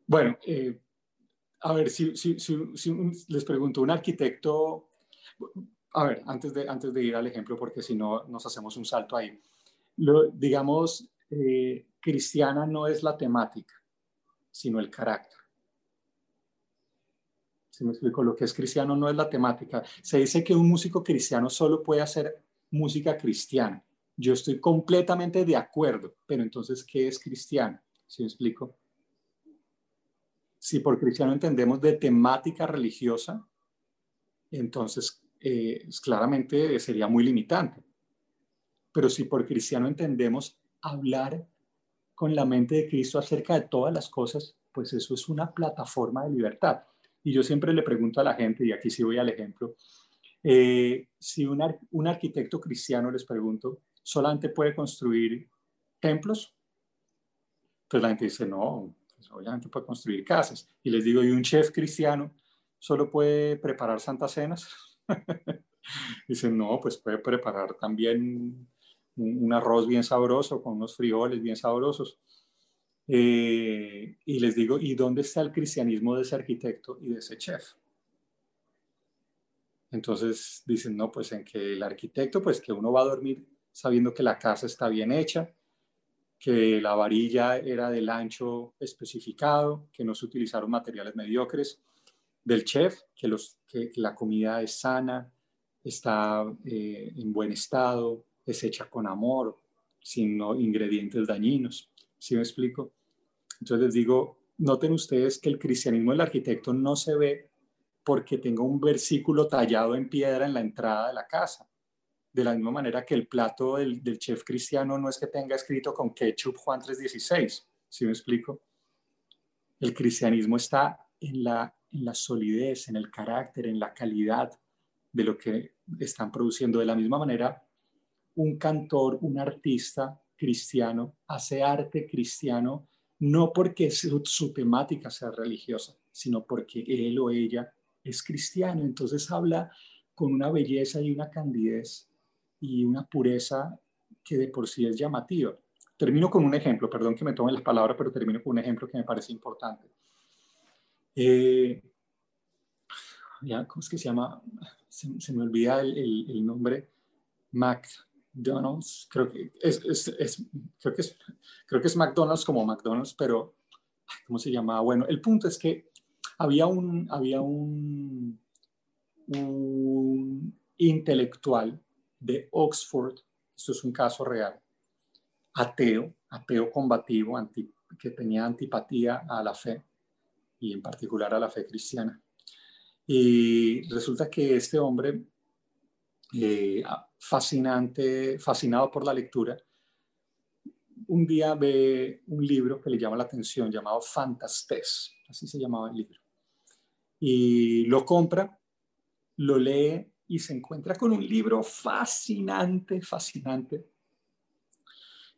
bueno, eh, a ver, si, les pregunto, un arquitecto, a ver, antes de, antes de ir al ejemplo, porque si no nos hacemos un salto ahí, Lo, digamos, cristiana no es la temática, sino el carácter. Si me explico, lo que es cristiano no es la temática. Se dice que un músico cristiano solo puede hacer música cristiana. Yo estoy completamente de acuerdo, pero entonces, ¿qué es cristiano? ¿Sí me explico? Si por cristiano entendemos de temática religiosa, entonces eh, claramente sería muy limitante. Pero si por cristiano entendemos hablar con la mente de Cristo acerca de todas las cosas, pues eso es una plataforma de libertad. Y yo siempre le pregunto a la gente, y aquí sí voy al ejemplo, eh, si un, un arquitecto cristiano, les pregunto, solamente puede construir templos. Pues la gente dice, no, pues obviamente puede construir casas. Y les digo, ¿y un chef cristiano solo puede preparar santas cenas? Dicen, no, pues puede preparar también un, arroz bien sabroso con unos frijoles bien sabrosos. Eh, y les digo, ¿y dónde está el cristianismo de ese arquitecto y de ese chef? Entonces dicen, no, pues en que el arquitecto, pues que uno va a dormir sabiendo que la casa está bien hecha, que la varilla era del ancho especificado, que no se utilizaron materiales mediocres, del chef, que, los, que, la comida es sana, está eh, en buen estado, es hecha con amor, sin ingredientes dañinos. ¿Sí me explico? Entonces les digo, noten ustedes que el cristianismo del arquitecto no se ve porque tenga un versículo tallado en piedra en la entrada de la casa. De la misma manera que el plato del, chef cristiano no es que tenga escrito con ketchup Juan 3.16, ¿sí me explico? El cristianismo está en la, en la solidez, en el carácter, en la calidad de lo que están produciendo. De la misma manera, un cantor, un artista cristiano hace arte cristiano no porque su, su, temática sea religiosa, sino porque él o ella es cristiano. Entonces habla con una belleza y una candidez y una pureza que de por sí es llamativa. Termino con un ejemplo, perdón que me tome las palabras, pero termino con un ejemplo que me parece importante. Eh, ya, ¿Cómo es que se llama? Se, me olvida el, nombre. McDonald's, creo que es, creo, que es, creo que es McDonald's como McDonald's, pero ¿cómo se llama? Bueno, el punto es que había un, había un, un intelectual de Oxford, esto es un caso real, ateo, ateo combativo, que tenía antipatía a la fe y en particular a la fe cristiana. Y resulta que este hombre, eh, fascinante, fascinado por la lectura, un día ve un libro que le llama la atención llamado Fantastes, así se llamaba el libro. Y lo compra, lo lee y se encuentra con un libro fascinante, fascinante.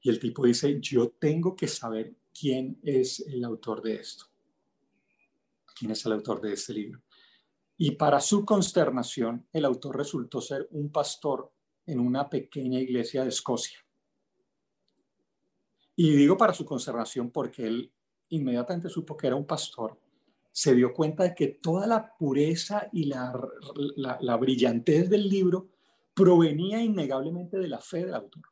Y el tipo dice, yo tengo que saber quién es el autor de esto. ¿Quién es el autor de este libro? Y para su consternación, el autor resultó ser un pastor en una pequeña iglesia de Escocia. Y digo para su consternación porque él inmediatamente supo que era un pastor se dio cuenta de que toda la pureza y la, la, brillantez del libro provenía innegablemente de la fe del autor.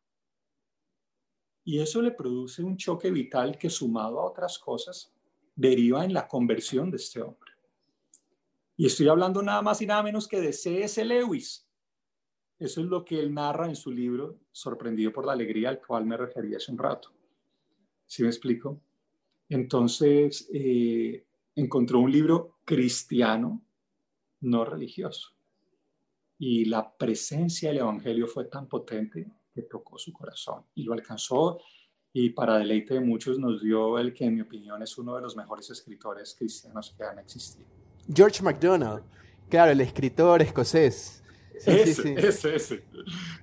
Y eso le produce un choque vital que sumado a otras cosas deriva en la conversión de este hombre. Y estoy hablando nada más y nada menos que de C.S. Lewis. Eso es lo que él narra en su libro, Sorprendido por la Alegría, al cual me referí hace un rato. ¿Sí me explico? Entonces, eh, encontró un libro cristiano, no religioso. Y la presencia del Evangelio fue tan potente que tocó su corazón y lo alcanzó y para deleite de muchos nos dio el que en mi opinión es uno de los mejores escritores cristianos que han existido. George MacDonald, claro, el escritor escocés. ese, ese, ese.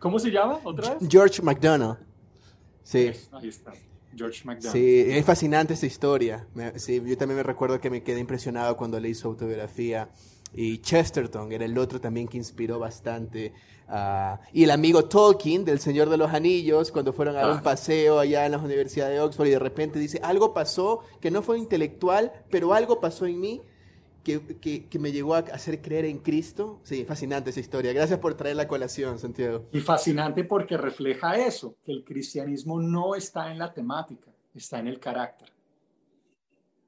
¿Cómo se llama otra vez? George MacDonald. Sí. Ahí está. George McDonald. Sí, es fascinante esa historia. Sí, yo también me recuerdo que me quedé impresionado cuando leí su autobiografía. Y Chesterton era el otro también que inspiró bastante. y el amigo Tolkien del Señor de los Anillos, cuando fueron a dar un ah. paseo allá en la Universidad de Oxford y de repente dice, algo pasó que no fue intelectual, pero algo pasó en mí que, que, me llegó a hacer creer en Cristo. Sí, fascinante esa historia. Gracias por traer la colación, Santiago. Y fascinante porque refleja eso, que el cristianismo no está en la temática, está en el carácter.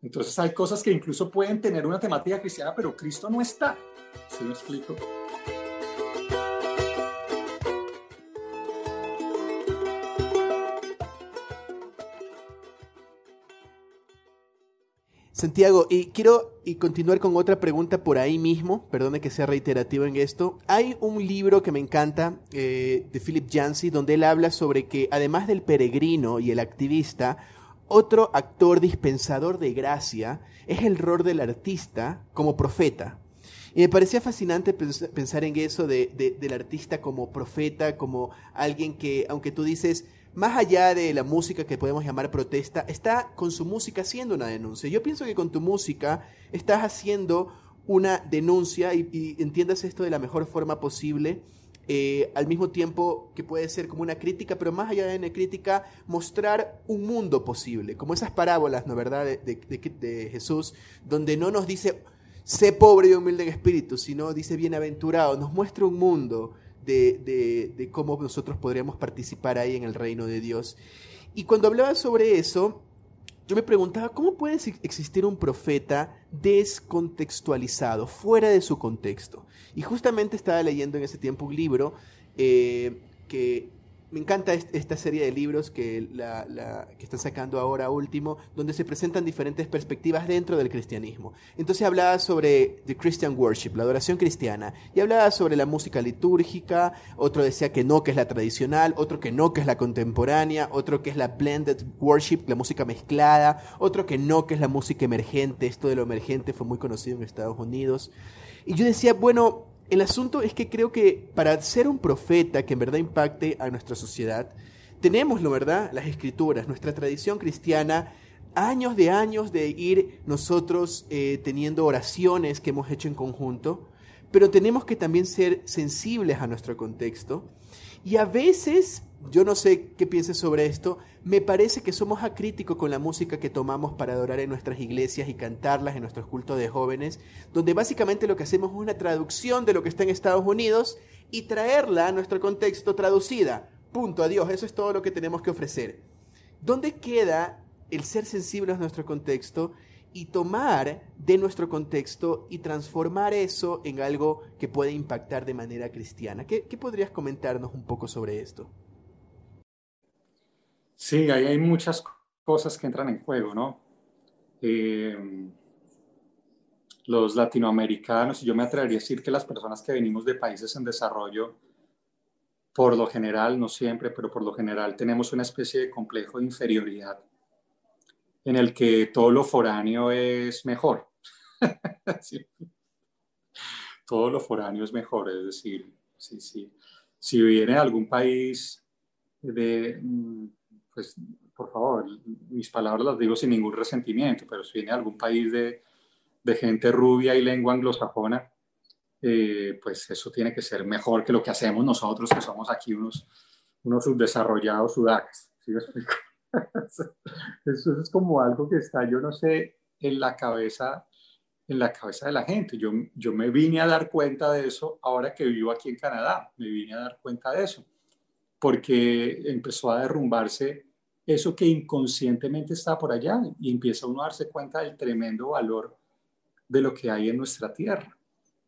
Entonces hay cosas que incluso pueden tener una temática cristiana, pero Cristo no está. ¿Sí me explico? Santiago, y quiero y continuar con otra pregunta por ahí mismo, perdone que sea reiterativo en esto. Hay un libro que me encanta eh, de Philip Yancey donde él habla sobre que además del peregrino y el activista, otro actor dispensador de gracia es el rol del artista como profeta. Y me parecía fascinante pensar en eso del artista como profeta, como alguien que, aunque tú dices, más allá de la música que podemos llamar protesta, está con su música haciendo una denuncia. Yo pienso que con tu música estás haciendo una denuncia y, entiendas esto de la mejor forma posible. Eh, al mismo tiempo que puede ser como una crítica, pero más allá de una crítica, mostrar un mundo posible, como esas parábolas, ¿no verdad?, de, de Jesús, donde no nos dice, sé pobre y humilde en espíritu, sino dice bienaventurado, nos muestra un mundo de, cómo nosotros podríamos participar ahí en el reino de Dios. Y cuando hablaba sobre eso, yo me preguntaba, ¿cómo puede existir un profeta descontextualizado, fuera de su contexto? Y justamente estaba leyendo en ese tiempo un libro eh, que me encanta esta serie de libros que, están sacando ahora último, donde se presentan diferentes perspectivas dentro del cristianismo. Entonces hablaba sobre the Christian worship, la adoración cristiana, y hablaba sobre la música litúrgica, otro decía que no, que es la tradicional, otro que no, que es la contemporánea, otro que es la blended worship, la música mezclada, otro que no, que es la música emergente, esto de lo emergente fue muy conocido en Estados Unidos. Y yo decía, bueno, el asunto es que creo que para ser un profeta que en verdad impacte a nuestra sociedad, tenemos, ¿lo verdad? Las escrituras, nuestra tradición cristiana, años de años de ir nosotros eh, teniendo oraciones que hemos hecho en conjunto, pero tenemos que también ser sensibles a nuestro contexto. Y a veces, yo no sé qué pienses sobre esto, me parece que somos acríticos con la música que tomamos para adorar en nuestras iglesias y cantarlas en nuestros cultos de jóvenes, donde básicamente lo que hacemos es una traducción de lo que está en Estados Unidos y traerla a nuestro contexto traducida. Punto, adiós, eso es todo lo que tenemos que ofrecer. ¿Dónde queda el ser sensibles a nuestro contexto y tomar de nuestro contexto y transformar eso en algo que puede impactar de manera cristiana? ¿Qué, qué podrías comentarnos un poco sobre esto? Sí, ahí hay muchas cosas que entran en juego, ¿no? Eh, los latinoamericanos, y yo me atrevería a decir que las personas que venimos de países en desarrollo, por lo general, no siempre, pero por lo general tenemos una especie de complejo de inferioridad en el que todo lo foráneo es mejor. Todo lo foráneo es mejor, es decir, sí, sí. si viene de algún país de, mm, pues por favor, mis palabras las digo sin ningún resentimiento, pero si viene algún país de, de gente rubia y lengua anglosajona, eh, pues eso tiene que ser mejor que lo que hacemos nosotros, que somos aquí unos, unos subdesarrollados sudacas. ¿sí eso es como algo que está, yo no sé, en la cabeza en la cabeza de la gente. Yo, yo me vine a dar cuenta de eso ahora que vivo aquí en Canadá, me vine a dar cuenta de eso, porque empezó a derrumbarse eso que inconscientemente está por allá y empieza uno a darse cuenta del tremendo valor de lo que hay en nuestra tierra.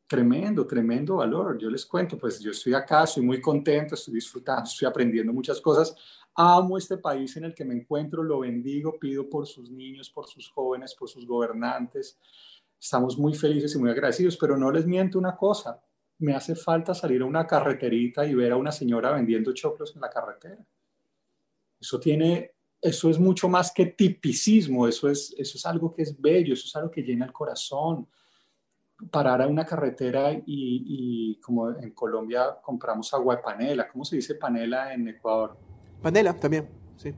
Tremendo, tremendo valor. Yo les cuento, pues yo estoy acá, estoy muy contento, estoy disfrutando, estoy aprendiendo muchas cosas. Amo este país en el que me encuentro, lo bendigo, pido por sus niños, por sus jóvenes, por sus gobernantes. Estamos muy felices y muy agradecidos, pero no les miento una cosa, me hace falta salir a una carreterita y ver a una señora vendiendo choclos en la carretera. Eso tiene, eso es mucho más que tipicismo, eso es, eso es algo que es bello, eso es algo que llena el corazón. Parar a una carretera y, y como en Colombia compramos agua de panela, ¿cómo se dice panela en Ecuador? Panela también, sí.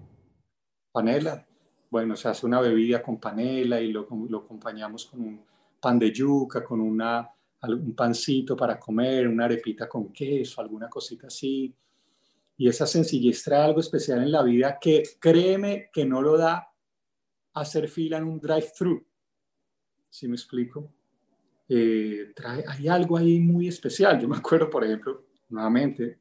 Panela. Bueno, se hace una bebida con panela y lo, lo acompañamos con un pan de yuca, con una, un pancito para comer, una arepita con queso, alguna cosita así y esa sencillez trae algo especial en la vida que créeme que no lo da hacer fila en un drive-thru. ¿Sí me explico? Eh, trae, hay algo ahí muy especial. Yo me acuerdo, por ejemplo, nuevamente,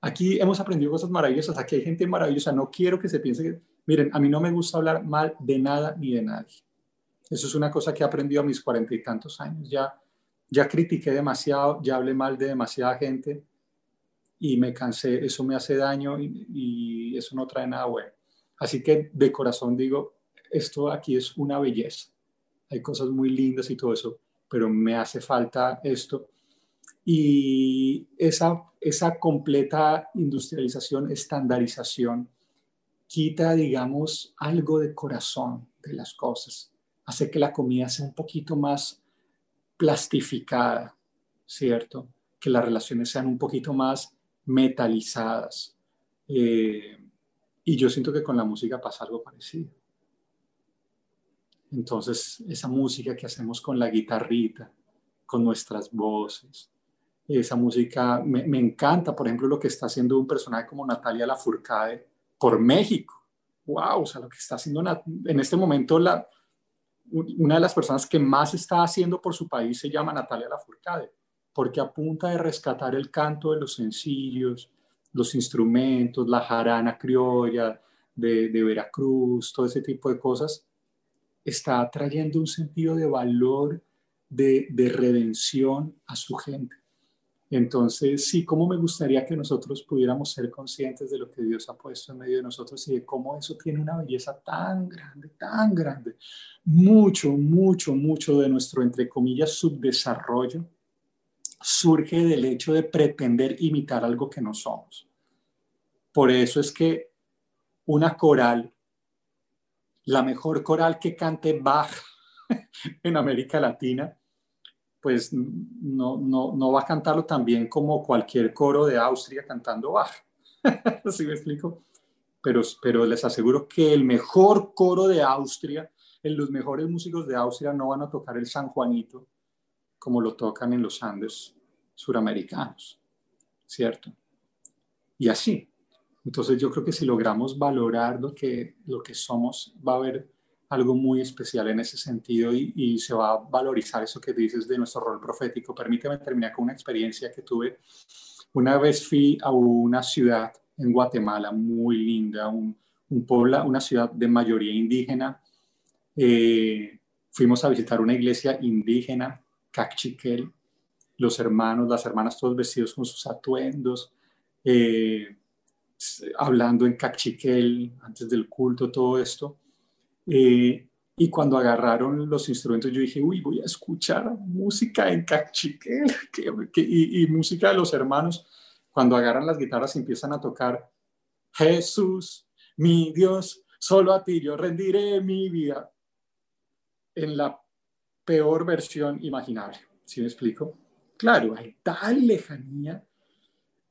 aquí hemos aprendido cosas maravillosas, aquí hay gente maravillosa, no quiero que se piense que, miren, a mí no me gusta hablar mal de nada ni de nadie. Eso es una cosa que he aprendido a mis cuarenta y tantos años. Ya, ya critiqué demasiado, ya hablé mal de demasiada gente y me cansé, eso me hace daño y, eso no trae nada bueno. Así que de corazón digo, esto aquí es una belleza. Hay cosas muy lindas y todo eso, pero me hace falta esto. Y esa, esa completa industrialización, estandarización, quita, digamos, algo de corazón de las cosas. Hace que la comida sea un poquito más plastificada, ¿cierto? Que las relaciones sean un poquito más metalizadas. Eh, y yo siento que con la música pasa algo parecido. Entonces, esa música que hacemos con la guitarrita, con nuestras voces, esa música me, me encanta, por ejemplo, lo que está haciendo un personaje como Natalia Lafourcade por México. ¡Wow! O sea, lo que está haciendo en este momento la, una de las personas que más está haciendo por su país se llama Natalia Lafourcade porque a rescatar el canto de los sencillos, los instrumentos, la jarana criolla de, Veracruz, todo ese tipo de cosas, está trayendo un sentido de valor, de, redención a su gente. Entonces, sí, cómo me gustaría que nosotros pudiéramos ser conscientes de lo que Dios ha puesto en medio de nosotros y de cómo eso tiene una belleza tan grande, tan grande. Mucho, mucho, mucho de nuestro, entre comillas, subdesarrollo surge del hecho de pretender imitar algo que no somos. Por eso es que una coral, la mejor coral que cante Bach en América Latina, pues no, no, va a cantarlo tan bien como cualquier coro de Austria cantando Bach. ¿Sí me explico? Pero, pero les aseguro que el mejor coro de Austria, los mejores músicos de Austria no van a tocar el San Juanito como lo tocan en los Andes suramericanos, ¿cierto? Y así. Entonces yo creo que si logramos valorar lo que, lo que somos, va a haber algo muy especial en ese sentido y, se va a valorizar eso que dices de nuestro rol profético. Permíteme terminar con una experiencia que tuve. Una vez fui a una ciudad en Guatemala muy linda, un, un pueblo, una ciudad de mayoría indígena. Eh, fuimos a visitar una iglesia indígena, Cachiquel, los hermanos, las hermanas todos vestidos con sus atuendos, eh, hablando en Cachiquel antes del culto, todo esto. Eh, y cuando agarraron los instrumentos, yo dije, uy, voy a escuchar música en cachiquel y, música de los hermanos. Cuando agarran las guitarras y empiezan a tocar, Jesús, mi Dios, solo a ti yo rendiré mi vida. En la peor versión imaginable, ¿sí me explico? Claro, hay tal lejanía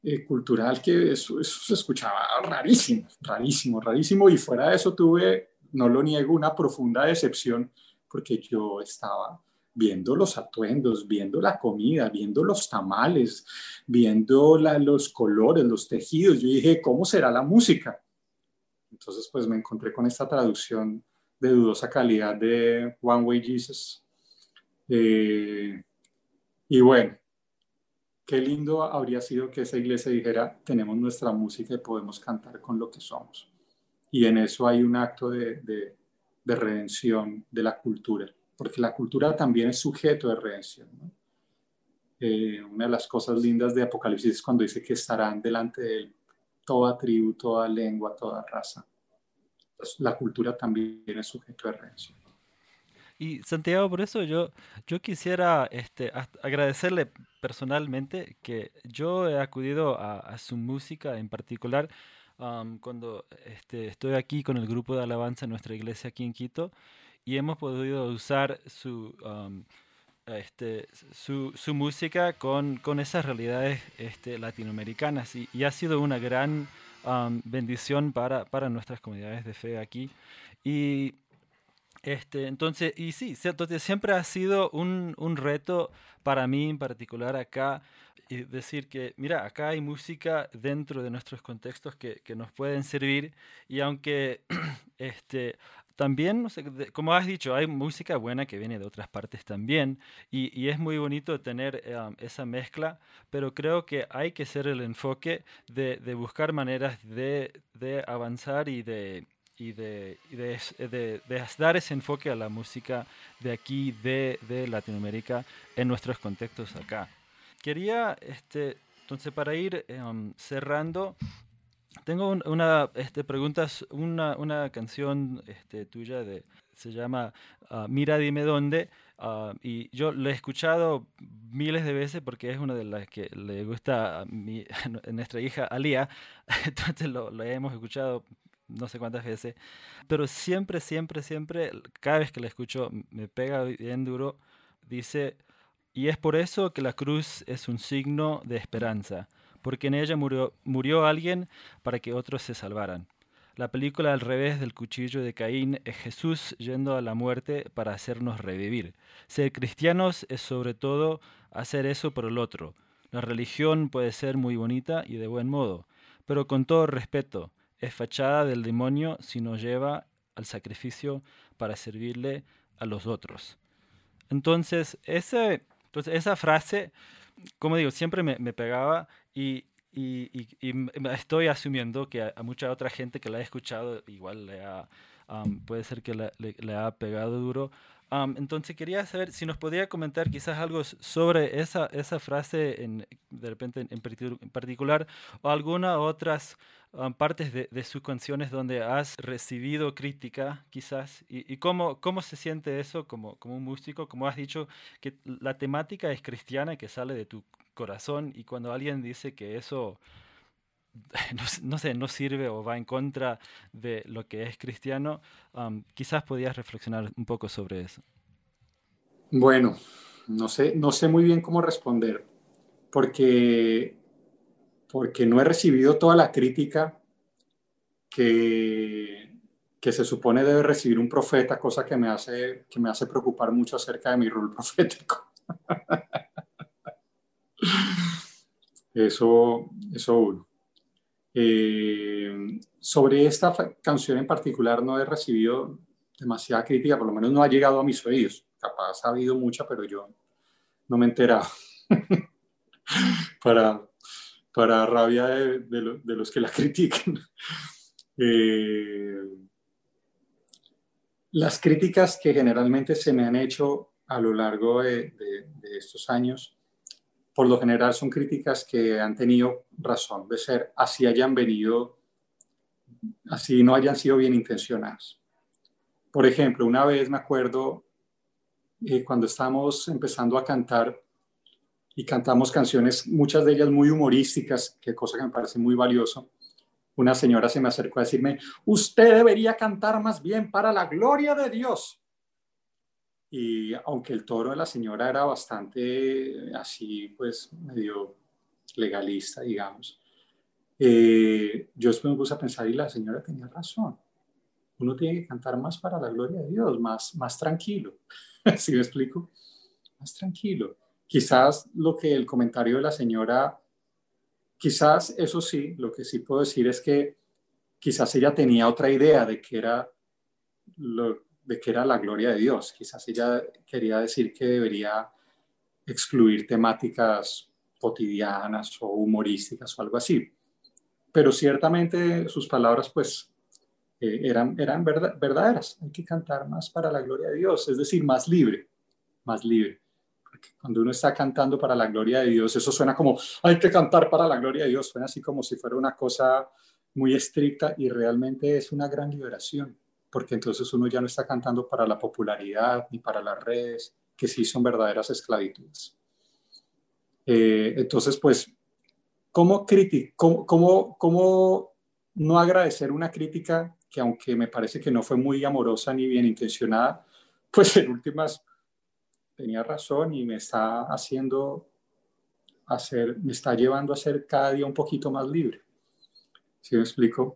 eh, cultural que eso, eso se escuchaba rarísimo, rarísimo, rarísimo. Y fuera de eso tuve no lo niego, una profunda decepción porque yo estaba viendo los atuendos, viendo la comida, viendo los tamales, viendo los colores, los tejidos. Yo dije, ¿cómo será la música? Entonces, pues me encontré con esta traducción de dudosa calidad de One Way Jesus. Eh, y bueno, qué lindo habría sido que esa iglesia dijera, tenemos nuestra música y podemos cantar con lo que somos y en eso hay un acto de, de, redención de la cultura, porque la cultura también es sujeto de redención. Eh, una de las cosas lindas de Apocalipsis es cuando dice que estarán delante de él toda tribu, toda lengua, toda raza. la cultura también es sujeto de redención. Y Santiago, por eso yo, yo quisiera este, agradecerle personalmente que yo he acudido a, a su música en particular cuando este, estoy aquí con el grupo de alabanza en nuestra iglesia aquí en Quito y hemos podido usar su, este, su, su, música con, con esas realidades este, latinoamericanas y, y, ha sido una gran bendición para, para nuestras comunidades de fe aquí. Y este, entonces, y sí, entonces siempre ha sido un, un reto para mí en particular acá y decir que, mira, acá hay música dentro de nuestros contextos que, que nos pueden servir y aunque este, también, no sé, como has dicho, hay música buena que viene de otras partes también y, y es muy bonito tener um, esa mezcla, pero creo que hay que ser el enfoque de, de buscar maneras de, de avanzar y de, y, de, y de, de, de, dar ese enfoque a la música de aquí, de, Latinoamérica, en nuestros contextos acá. Quería, este, entonces, para ir em, cerrando, tengo una este, pregunta, una, una canción este, tuya de, se llama ah, Mira, dime dónde. Ah, y yo lo he escuchado miles de veces porque es una de las que le gusta a, mi, a nuestra hija Alía. Entonces lo, lo, hemos escuchado no sé cuántas veces. Pero siempre, siempre, siempre, cada vez que la escucho me pega bien duro. Dice, y es por eso que la cruz es un signo de esperanza, porque en ella murió, murió alguien para que otros se salvaran. La película al revés del cuchillo de Caín es Jesús yendo a la muerte para hacernos revivir. Ser cristianos es sobre todo hacer eso por el otro. La religión puede ser muy bonita y de buen modo, pero con todo respeto, es fachada del demonio si nos lleva al sacrificio para servirle a los otros. Entonces, ese entonces, esa frase, como digo, siempre me, pegaba y, y, estoy asumiendo que a, mucha otra gente que la ha escuchado igual le ha, puede ser que le, ha pegado duro. Entonces quería saber si nos podría comentar quizás algo sobre esa, esa frase en, de repente en, particular o algunas otras partes de, de, sus canciones donde has recibido crítica quizás y, y, cómo, cómo se siente eso como, como un músico, como has dicho que la temática es cristiana que sale de tu corazón y cuando alguien dice que eso no, sé, no sirve o va en contra de lo que es cristiano, quizás podías reflexionar un poco sobre eso. Bueno, no sé, no sé muy bien cómo responder, porque, porque no he recibido toda la crítica que, que se supone debe recibir un profeta, cosa que me hace, que me hace preocupar mucho acerca de mi rol profético. Eso, eso uno. Eh, sobre esta canción en particular no he recibido demasiada crítica, por lo menos no ha llegado a mis oídos. Capaz ha habido mucha, pero yo no me he enterado. para, para rabia de, los que la critican. Eh, las críticas que generalmente se me han hecho a lo largo de estos años por lo general son críticas que han tenido razón de ser, así hayan venido, así no hayan sido bien intencionadas. Por ejemplo, una vez me acuerdo eh, cuando estábamos empezando a cantar y cantamos canciones, muchas de ellas muy humorísticas, que cosa que me parece muy valioso, una señora se me acercó a decirme, usted debería cantar más bien para la gloria de Dios. Y aunque el toro de la señora era bastante así, pues medio legalista, digamos, eh, yo después me puse a pensar y la señora tenía razón. Uno tiene que cantar más para la gloria de Dios, más, más tranquilo. ¿Sí me explico? Más tranquilo. Quizás lo que el comentario de la señora, quizás eso sí, lo que sí puedo decir es que quizás ella tenía otra idea de que era lo, de que era la gloria de Dios. Quizás ella quería decir que debería excluir temáticas cotidianas o humorísticas o algo así. Pero ciertamente sus palabras pues eh, eran, eran verdaderas. Hay que cantar más para la gloria de Dios, es decir, más libre, más libre. Cuando uno está cantando para la gloria de Dios, eso suena como, hay que cantar para la gloria de Dios, suena así como si fuera una cosa muy estricta y realmente es una gran liberación porque entonces uno ya no está cantando para la popularidad ni para las redes, que sí son verdaderas esclavitudes. Eh, entonces, pues, ¿cómo, cómo, cómo, cómo no agradecer una crítica que aunque me parece que no fue muy amorosa ni bien intencionada, pues en últimas tenía razón y me está haciendo hacer, me está llevando a ser cada día un poquito más libre. ¿Sí me explico?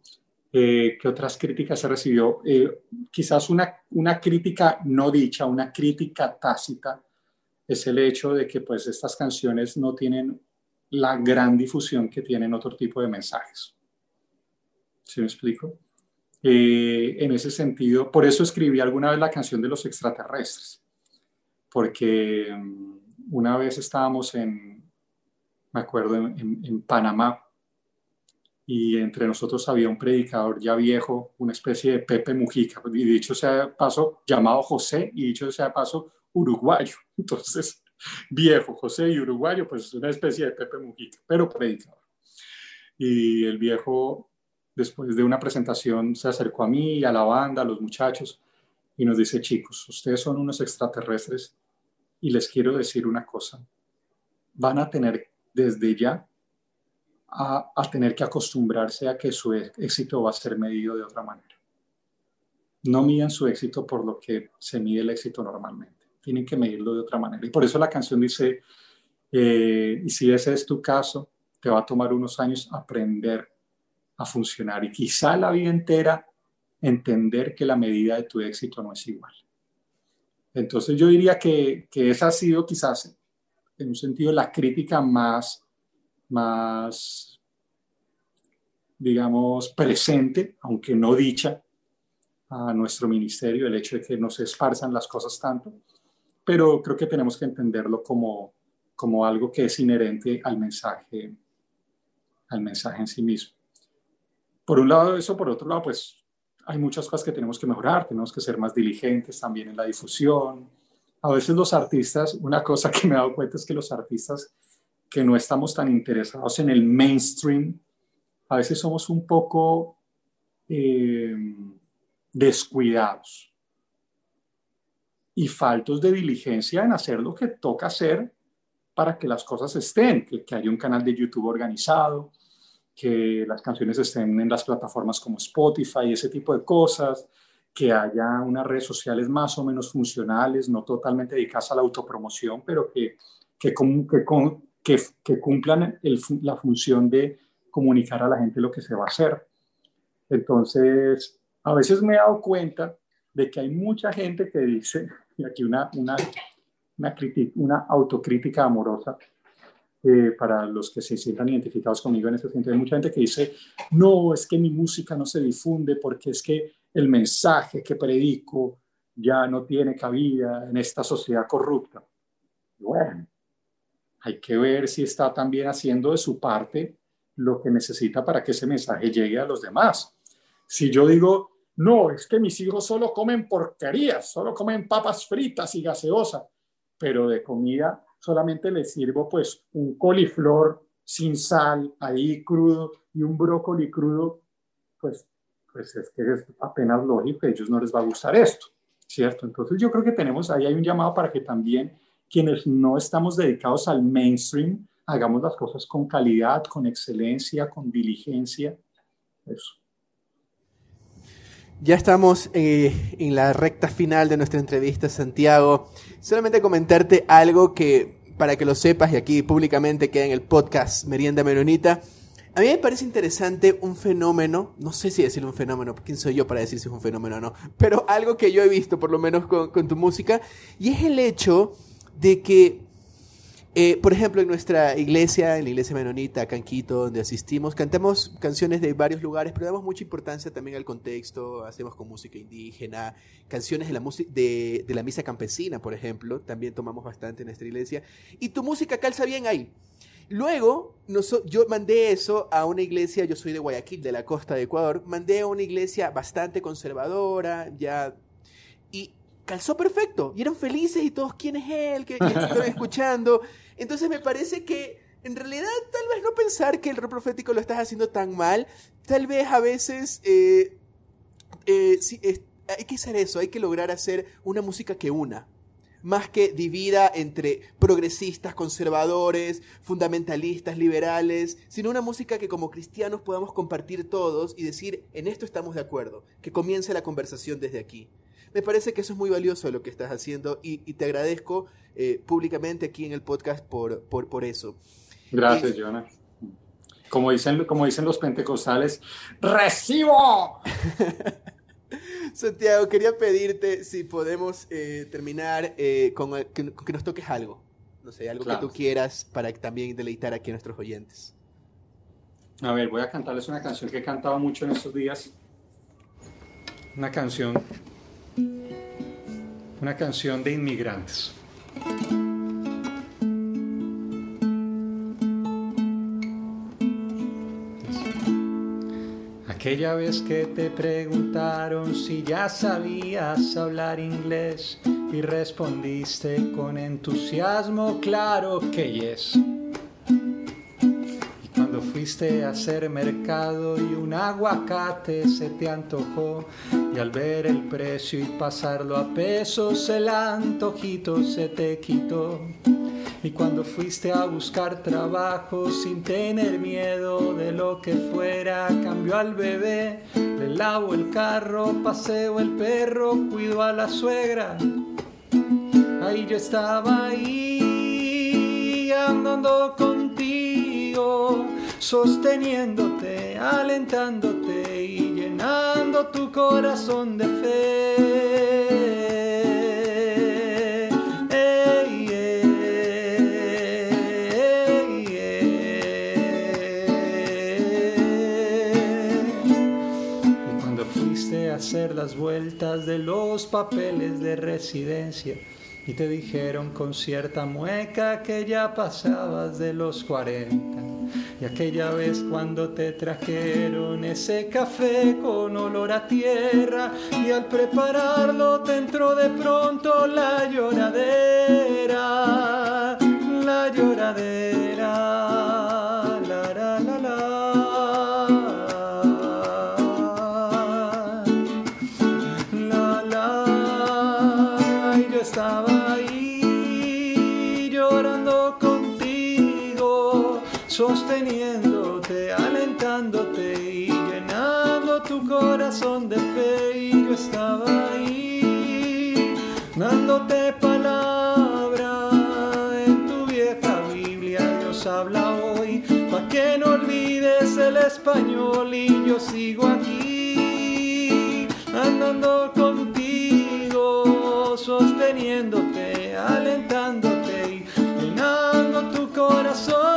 Eh, ¿Qué otras críticas se recibió? Eh, quizás una, una crítica no dicha, una crítica tácita, es el hecho de que pues estas canciones no tienen la gran difusión que tienen otro tipo de mensajes. ¿Sí me explico? Eh, en ese sentido, por eso escribí alguna vez la canción de los extraterrestres, porque um, una vez estábamos en, me acuerdo, en Panamá, y entre nosotros había un predicador ya viejo, una especie de Pepe Mujica, y dicho sea paso, llamado José, y dicho sea paso, uruguayo. Entonces, viejo, José y uruguayo, pues una especie de Pepe Mujica, pero predicador. Y el viejo, después de una presentación, se acercó a mí, a la banda, a los muchachos, y nos dice, chicos, ustedes son unos extraterrestres, y les quiero decir una cosa, van a tener desde ya a, tener que acostumbrarse a que su éxito va a ser medido de otra manera. No miden su éxito por lo que se mide el éxito normalmente. Tienen que medirlo de otra manera. Y por eso la canción dice, eh, y si ese es tu caso, te va a tomar unos años aprender a funcionar y quizá la vida entera entender que la medida de tu éxito no es igual. Entonces yo diría que, que esa ha sido quizás en un sentido la crítica más más, digamos, presente, aunque no dicha, a nuestro ministerio, el hecho de que no se esparzan las cosas tanto, pero creo que tenemos que entenderlo como, como algo que es inherente al mensaje, al mensaje en sí mismo. Por un lado eso, por otro lado, pues hay muchas cosas que tenemos que mejorar, tenemos que ser más diligentes también en la difusión. A veces los artistas, una cosa que me he dado cuenta es que los artistas que no estamos tan interesados en el mainstream, a veces somos un poco eh, descuidados y faltos de diligencia en hacer lo que toca hacer para que las cosas estén, que, que haya un canal de YouTube organizado, que las canciones estén en las plataformas como Spotify, ese tipo de cosas, que haya unas redes sociales más o menos funcionales, no totalmente dedicadas a la autopromoción, pero que, que, que, que cumplan la función de comunicar a la gente lo que se va a hacer. Entonces, a veces me he dado cuenta de que hay mucha gente que dice, y aquí una, una, una, una autocrítica amorosa, eh, para los que se sientan identificados conmigo en este sentido. Hay mucha gente que dice, no, es que mi música no se difunde porque es que el mensaje que predico ya no tiene cabida en esta sociedad corrupta. Bueno, hay que ver si está también haciendo de su parte lo que necesita para que ese mensaje llegue a los demás. Si yo digo, no, es que mis hijos solo comen porquerías, solo comen papas fritas y gaseosa, pero de comida solamente les sirvo pues un coliflor sin sal, ahí crudo, y un brócoli crudo, pues, pues es que es apenas lógico a ellos no les va a gustar esto, ¿cierto? Entonces yo creo que tenemos, ahí hay un llamado para que también quienes no estamos dedicados al mainstream, hagamos las cosas con calidad, con excelencia, con diligencia, eso. Ya estamos eh, en la recta final de nuestra entrevista, Santiago. Solamente comentarte algo que, para que lo sepas, y aquí públicamente queda en el podcast Merienda Menonita. A mí me parece interesante un fenómeno, no sé si decir un fenómeno, quién soy yo para decir si es un fenómeno o no, pero algo que yo he visto, por lo menos con, con tu música, y es el hecho de que eh, por ejemplo, en nuestra iglesia, en la iglesia menonita, acá en Quito, donde asistimos, cantamos canciones de varios lugares, pero damos mucha importancia también al contexto, hacemos con música indígena, canciones de la, de, de la misa campesina, por ejemplo, también tomamos bastante en nuestra iglesia, y tu música calza bien ahí. Luego, yo mandé eso a una iglesia, yo soy de Guayaquil, de la costa de Ecuador, mandé a una iglesia bastante conservadora, ya, y calzó perfecto, y eran felices y todos, ¿quién es él? que están escuchando? Entonces me parece que en realidad tal vez no pensar que el rol profético lo estás haciendo tan mal, tal vez a veces eh, eh, hay que hacer eso, hay que lograr hacer una música que una, más que divida entre progresistas, conservadores, fundamentalistas, liberales, sino una música que como cristianos podamos compartir todos y decir, en esto estamos de acuerdo, que comience la conversación desde aquí. Me parece que eso es muy valioso lo que estás haciendo y, te agradezco eh, públicamente aquí en el podcast por, por, por eso. Gracias, eh, Jonas. Como dicen, como dicen los pentecostales, ¡recibo! Santiago, quería pedirte si podemos eh, terminar con, que, nos toques algo. No sé, algo que tú quieras para también deleitar aquí a nuestros oyentes. A ver, voy a cantarles una canción que he cantado mucho en estos días. Una canción una canción de inmigrantes. Aquella vez que te preguntaron si ya sabías hablar inglés y respondiste con entusiasmo, claro que yes fuiste a hacer mercado y un aguacate se te antojó y al ver el precio y pasarlo a pesos el antojito se te quitó. Y cuando fuiste a buscar trabajo sin tener miedo de lo que fuera, cambió al bebé, le lavo el carro, paseo el perro, cuido a la suegra. Ahí yo estaba ahí andando contigo sosteniéndote, alentándote y llenando tu corazón de fe. y cuando fuiste a hacer las vueltas de los papeles de residencia, y te dijeron con cierta mueca que ya pasabas de los 40 y aquella vez cuando te trajeron ese café con olor a tierra y al prepararlo te entró de pronto la lloradera, la lloradera. Dándote palabra en tu vieja Biblia. Dios habla hoy, para que no olvides el español. Y yo sigo aquí, andando contigo, sosteniéndote, alentándote y llenando tu corazón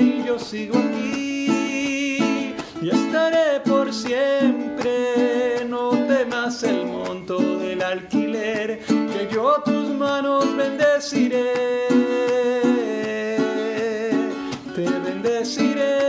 y yo sigo aquí y estaré por siempre. No temas el bendeciré. Te bendeciré.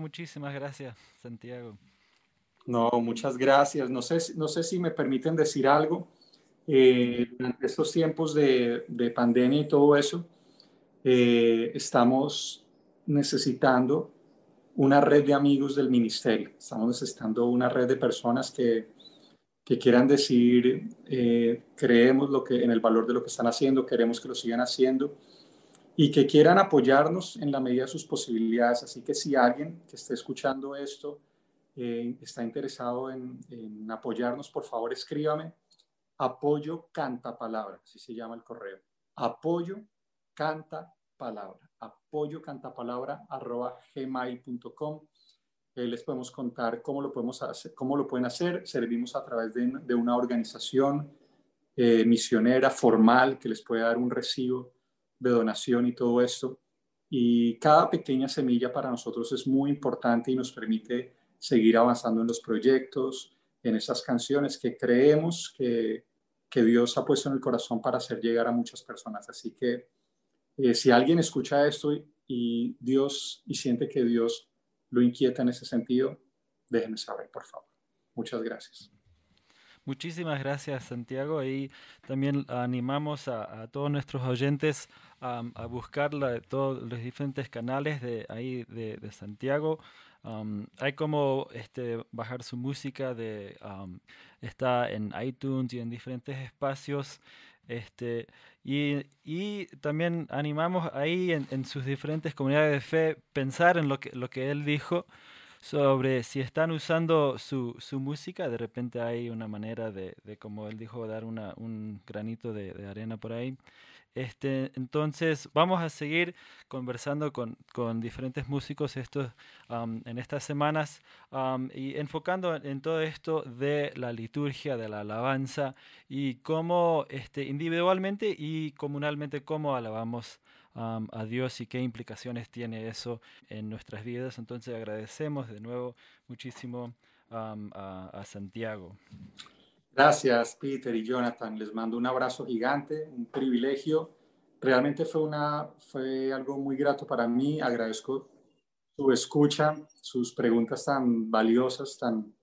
muchísimas gracias, Santiago. No, muchas gracias. No sé, no sé si me permiten decir algo. Eh, durante estos tiempos de, de, pandemia y todo eso, eh, estamos necesitando una red de amigos del ministerio. Estamos necesitando una red de personas que, que quieran decir, eh, creemos lo que, en el valor de lo que están haciendo, queremos que lo sigan haciendo y que quieran apoyarnos en la medida de sus posibilidades. Así que si alguien que esté escuchando esto eh, está interesado en, apoyarnos, por favor escríbame. Apoyo canta palabra, así se llama el correo. Apoyo canta palabra. Apoyo canta palabra arroba gmail.com. Eh, les podemos contar cómo lo, podemos hacer, cómo lo pueden hacer. Servimos a través de, una organización eh, misionera formal que les puede dar un recibo de donación y todo esto. Y cada pequeña semilla para nosotros es muy importante y nos permite seguir avanzando en los proyectos, en esas canciones que creemos que, que Dios ha puesto en el corazón para hacer llegar a muchas personas. Así que eh, si alguien escucha esto y, Dios y siente que Dios lo inquieta en ese sentido, déjenme saber, por favor. Muchas gracias. Muchísimas gracias, Santiago. Y también animamos a, todos nuestros oyentes a, buscar todos los diferentes canales de ahí de, Santiago. Hay como este, bajar su música de está en iTunes y en diferentes espacios. Este, y, también animamos ahí en, en, sus diferentes comunidades de fe pensar en lo que, él dijo sobre si están usando su, música, de repente hay una manera de, como él dijo, dar un granito de, arena por ahí. Este, entonces vamos a seguir conversando con, con diferentes músicos estos, en estas semanas y enfocando en, todo esto de la liturgia, de la alabanza y cómo este, individualmente y comunalmente cómo alabamos a Dios y qué implicaciones tiene eso en nuestras vidas. Entonces agradecemos de nuevo muchísimo a, Santiago. Gracias, Peter y Jonathan. Les mando un abrazo gigante, un privilegio. Realmente fue, una, fue algo muy grato para mí. Agradezco su escucha, sus preguntas tan valiosas, tan...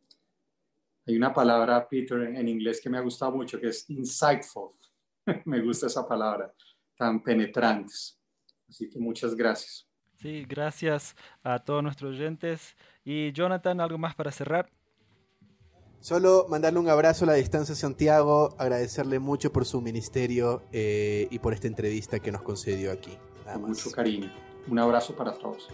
Hay una palabra, Peter, en inglés que me ha gustado mucho, que es insightful. me gusta esa palabra, tan penetrantes. Así que muchas gracias. Sí, gracias a todos nuestros oyentes. Y Jonathan, ¿algo más para cerrar? Solo mandarle un abrazo a la distancia a Santiago, agradecerle mucho por su ministerio eh, y por esta entrevista que nos concedió aquí. Con mucho cariño. Un abrazo para todos.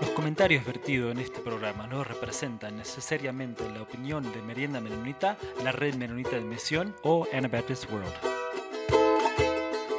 Los comentarios vertidos en este programa no representan necesariamente la opinión de Merienda Menonita, la Red Menonita de Misión o Anabaptist World.